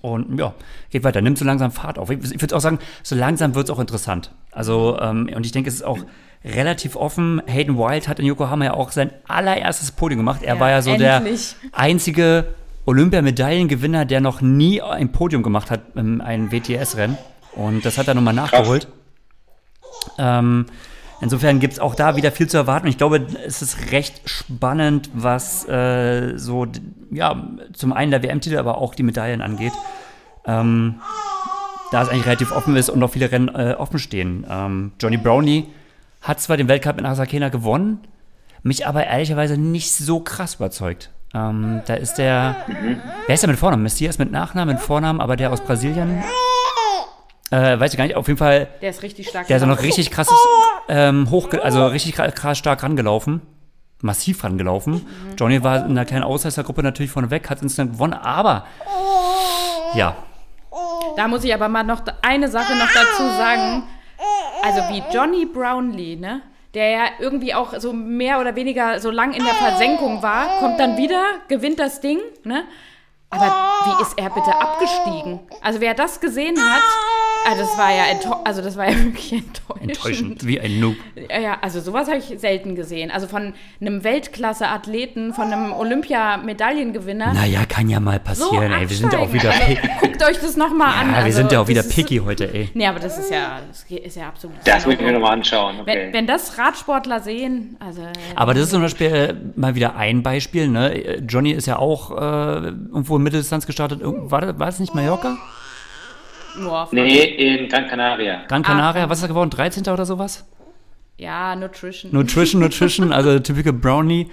Und ja, geht weiter, nimmt so langsam Fahrt auf. Ich, ich würde auch sagen, so langsam wird es auch interessant. Also, ähm, und ich denke, es ist auch relativ offen. Hayden Wild hat in Yokohama ja auch sein allererstes Podium gemacht. Er ja, war ja so endlich. der einzige Olympiamedaillengewinner, der noch nie ein Podium gemacht hat in einem WTS-Rennen. Und das hat er nochmal nachgeholt. Ähm, insofern gibt es auch da wieder viel zu erwarten. Ich glaube, es ist recht spannend, was äh, so, ja, zum einen der WM-Titel, aber auch die Medaillen angeht. Ähm, da es eigentlich relativ offen ist und noch viele Rennen äh, offen stehen. Ähm, Johnny Brownie hat zwar den Weltcup in Asakena gewonnen, mich aber ehrlicherweise nicht so krass überzeugt. Ähm, da ist der, mhm. wer ist der mit Vornamen? Messias mit Nachnamen, mit Vornamen, aber der aus Brasilien. Äh, weiß ich gar nicht, auf jeden Fall. Der ist richtig stark. Der ist noch richtig krasses, ähm, hoch, also richtig krass stark rangelaufen. Massiv rangelaufen. Mhm. Johnny war in einer kleinen Ausreißergruppe natürlich vorneweg, hat instant gewonnen, aber ja. Da muss ich aber mal noch eine Sache noch dazu sagen also wie Johnny Brownlee, ne? Der ja irgendwie auch so mehr oder weniger so lang in der Versenkung war, kommt dann wieder, gewinnt das Ding, ne? Aber wie ist er bitte abgestiegen? Also wer das gesehen hat, also das war ja, also das war ja wirklich enttäuschend. Enttäuschend, wie ein Noob. Ja, also sowas habe ich selten gesehen. Also von einem Weltklasse-Athleten, von einem Olympiamedaillengewinner. Naja, kann ja mal passieren, so ey. Wir sind ja auch wieder. Also, guckt euch das nochmal ja, an. Ja, also, wir sind ja auch wieder picky heute, ey. Nee, aber das ist ja, das ist ja absolut. Das muss ich mir nochmal anschauen. Okay. Wenn, wenn, das Radsportler sehen, also. Aber das ist zum Beispiel äh, mal wieder ein Beispiel, ne? Johnny ist ja auch äh, irgendwo in Mitteldistanz gestartet. War, war das nicht Mallorca? Nur nee, in Gran Canaria. Gran Canaria, ah, was ist er geworden? 13. oder sowas? Ja, Nutrition. Nutrition, Nutrition, also typical Brownie.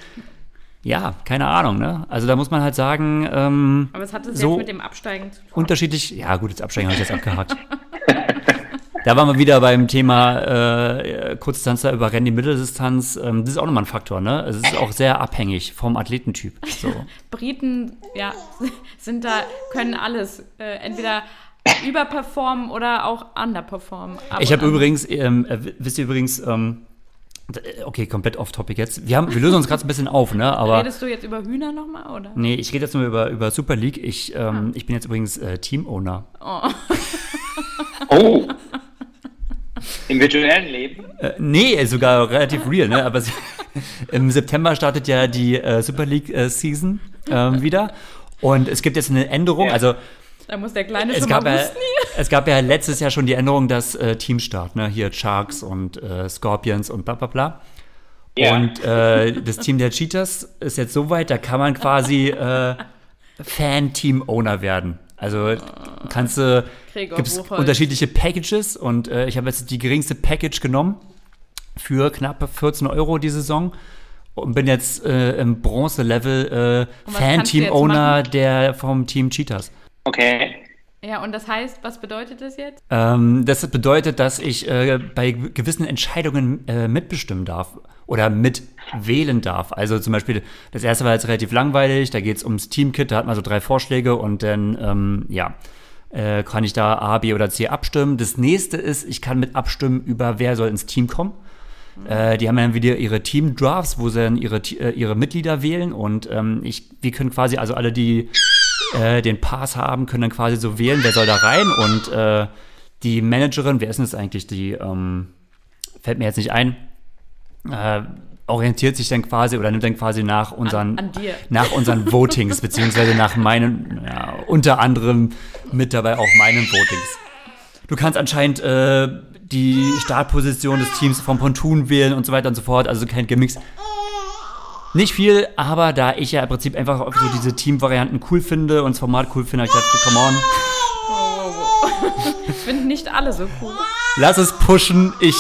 Ja, keine Ahnung, ne? Also da muss man halt sagen, ähm, Aber es hat es so jetzt mit dem Absteigen zu tun. Unterschiedlich, ja gut, das Absteigen habe ich jetzt abgehakt. da waren wir wieder beim Thema äh, Kurzdistanzler über Rennen, die Mitteldistanz. Ähm, das ist auch nochmal ein Faktor, ne? Es ist auch sehr abhängig vom Athletentyp. So. Briten, ja, sind da, können alles. Äh, entweder überperformen oder auch underperformen. Ich habe übrigens, ähm, äh, wisst ihr übrigens, ähm, äh, okay, komplett off-topic jetzt. Wir, haben, wir lösen uns gerade ein bisschen auf, ne? Aber, Redest du jetzt über Hühner nochmal, oder? Nee, ich rede jetzt nur über, über Super League. Ich, ähm, ah. ich bin jetzt übrigens äh, Team-Owner. Oh. Oh. Im virtuellen Leben? Äh, nee, sogar relativ real, ne? Aber im September startet ja die äh, Super League äh, Season ähm, wieder. Und es gibt jetzt eine Änderung, ja. also da muss der Kleine es schon gab mal ja, Es gab ja letztes Jahr schon die Änderung, dass äh, Teamstart, ne? Hier Sharks und äh, Scorpions und bla bla bla. Yeah. Und äh, das Team der Cheaters ist jetzt so weit, da kann man quasi äh, Fan-Team-Owner werden. Also kannst du, gibt es unterschiedliche Packages und äh, ich habe jetzt die geringste Package genommen für knapp 14 Euro die Saison und bin jetzt äh, im Bronze-Level äh, Fan-Team-Owner der vom Team Cheaters. Okay. Ja, und das heißt, was bedeutet das jetzt? Ähm, das bedeutet, dass ich äh, bei gewissen Entscheidungen äh, mitbestimmen darf oder mitwählen darf. Also zum Beispiel, das erste war jetzt relativ langweilig, da geht es ums Teamkit, da hat man so drei Vorschläge und dann, ähm, ja, äh, kann ich da A, B oder C abstimmen. Das nächste ist, ich kann mit abstimmen über, wer soll ins Team kommen. Äh, die haben dann wieder ihre Team-Drafts, wo sie dann ihre, äh, ihre Mitglieder wählen und ähm, ich, wir können quasi, also alle, die äh, den Pass haben, können dann quasi so wählen, wer soll da rein und äh, die Managerin, wer ist denn das eigentlich, die, ähm, fällt mir jetzt nicht ein, äh, orientiert sich dann quasi oder nimmt dann quasi nach unseren, an, an nach unseren Votings, beziehungsweise nach meinen, ja, unter anderem mit dabei auch meinen Votings. Du kannst anscheinend äh, die Startposition des Teams vom Pontoon wählen und so weiter und so fort. Also kein Gemix. Nicht viel, aber da ich ja im Prinzip einfach so diese Team-Varianten cool finde und das Format cool finde, habe ich gedacht, come on. Ich finde nicht alle so cool. Lass es pushen. Ich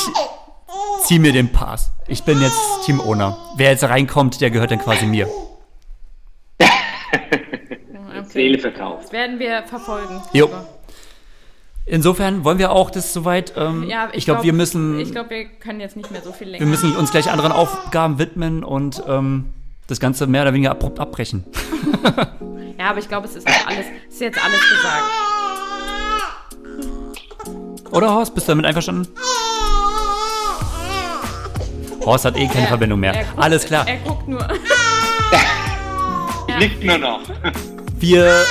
zieh mir den Pass. Ich bin jetzt Team-Owner. Wer jetzt reinkommt, der gehört dann quasi mir. okay. Seele verkauft. Das werden wir verfolgen. Jo. Insofern wollen wir auch das soweit. Ähm, ja, ich, ich glaube, glaub, wir müssen. Ich glaube, wir können jetzt nicht mehr so viel länger. Wir müssen uns gleich anderen Aufgaben widmen und ähm, das Ganze mehr oder weniger abrupt abbrechen. ja, aber ich glaube, es ist alles, ist jetzt alles gesagt. Oder Horst, bist du damit einverstanden? Horst hat eh keine er, Verbindung mehr. Guckt, alles klar. Er guckt nur. Liegt nur noch. Wir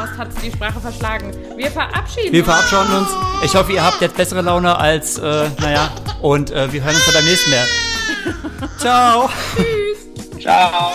Horst hat die Sprache verschlagen. Wir verabschieden Wir verabschieden uns. Ich hoffe, ihr habt jetzt bessere Laune als, äh, naja, und äh, wir hören uns dann beim nächsten Mal. Ciao. Tschüss. Ciao.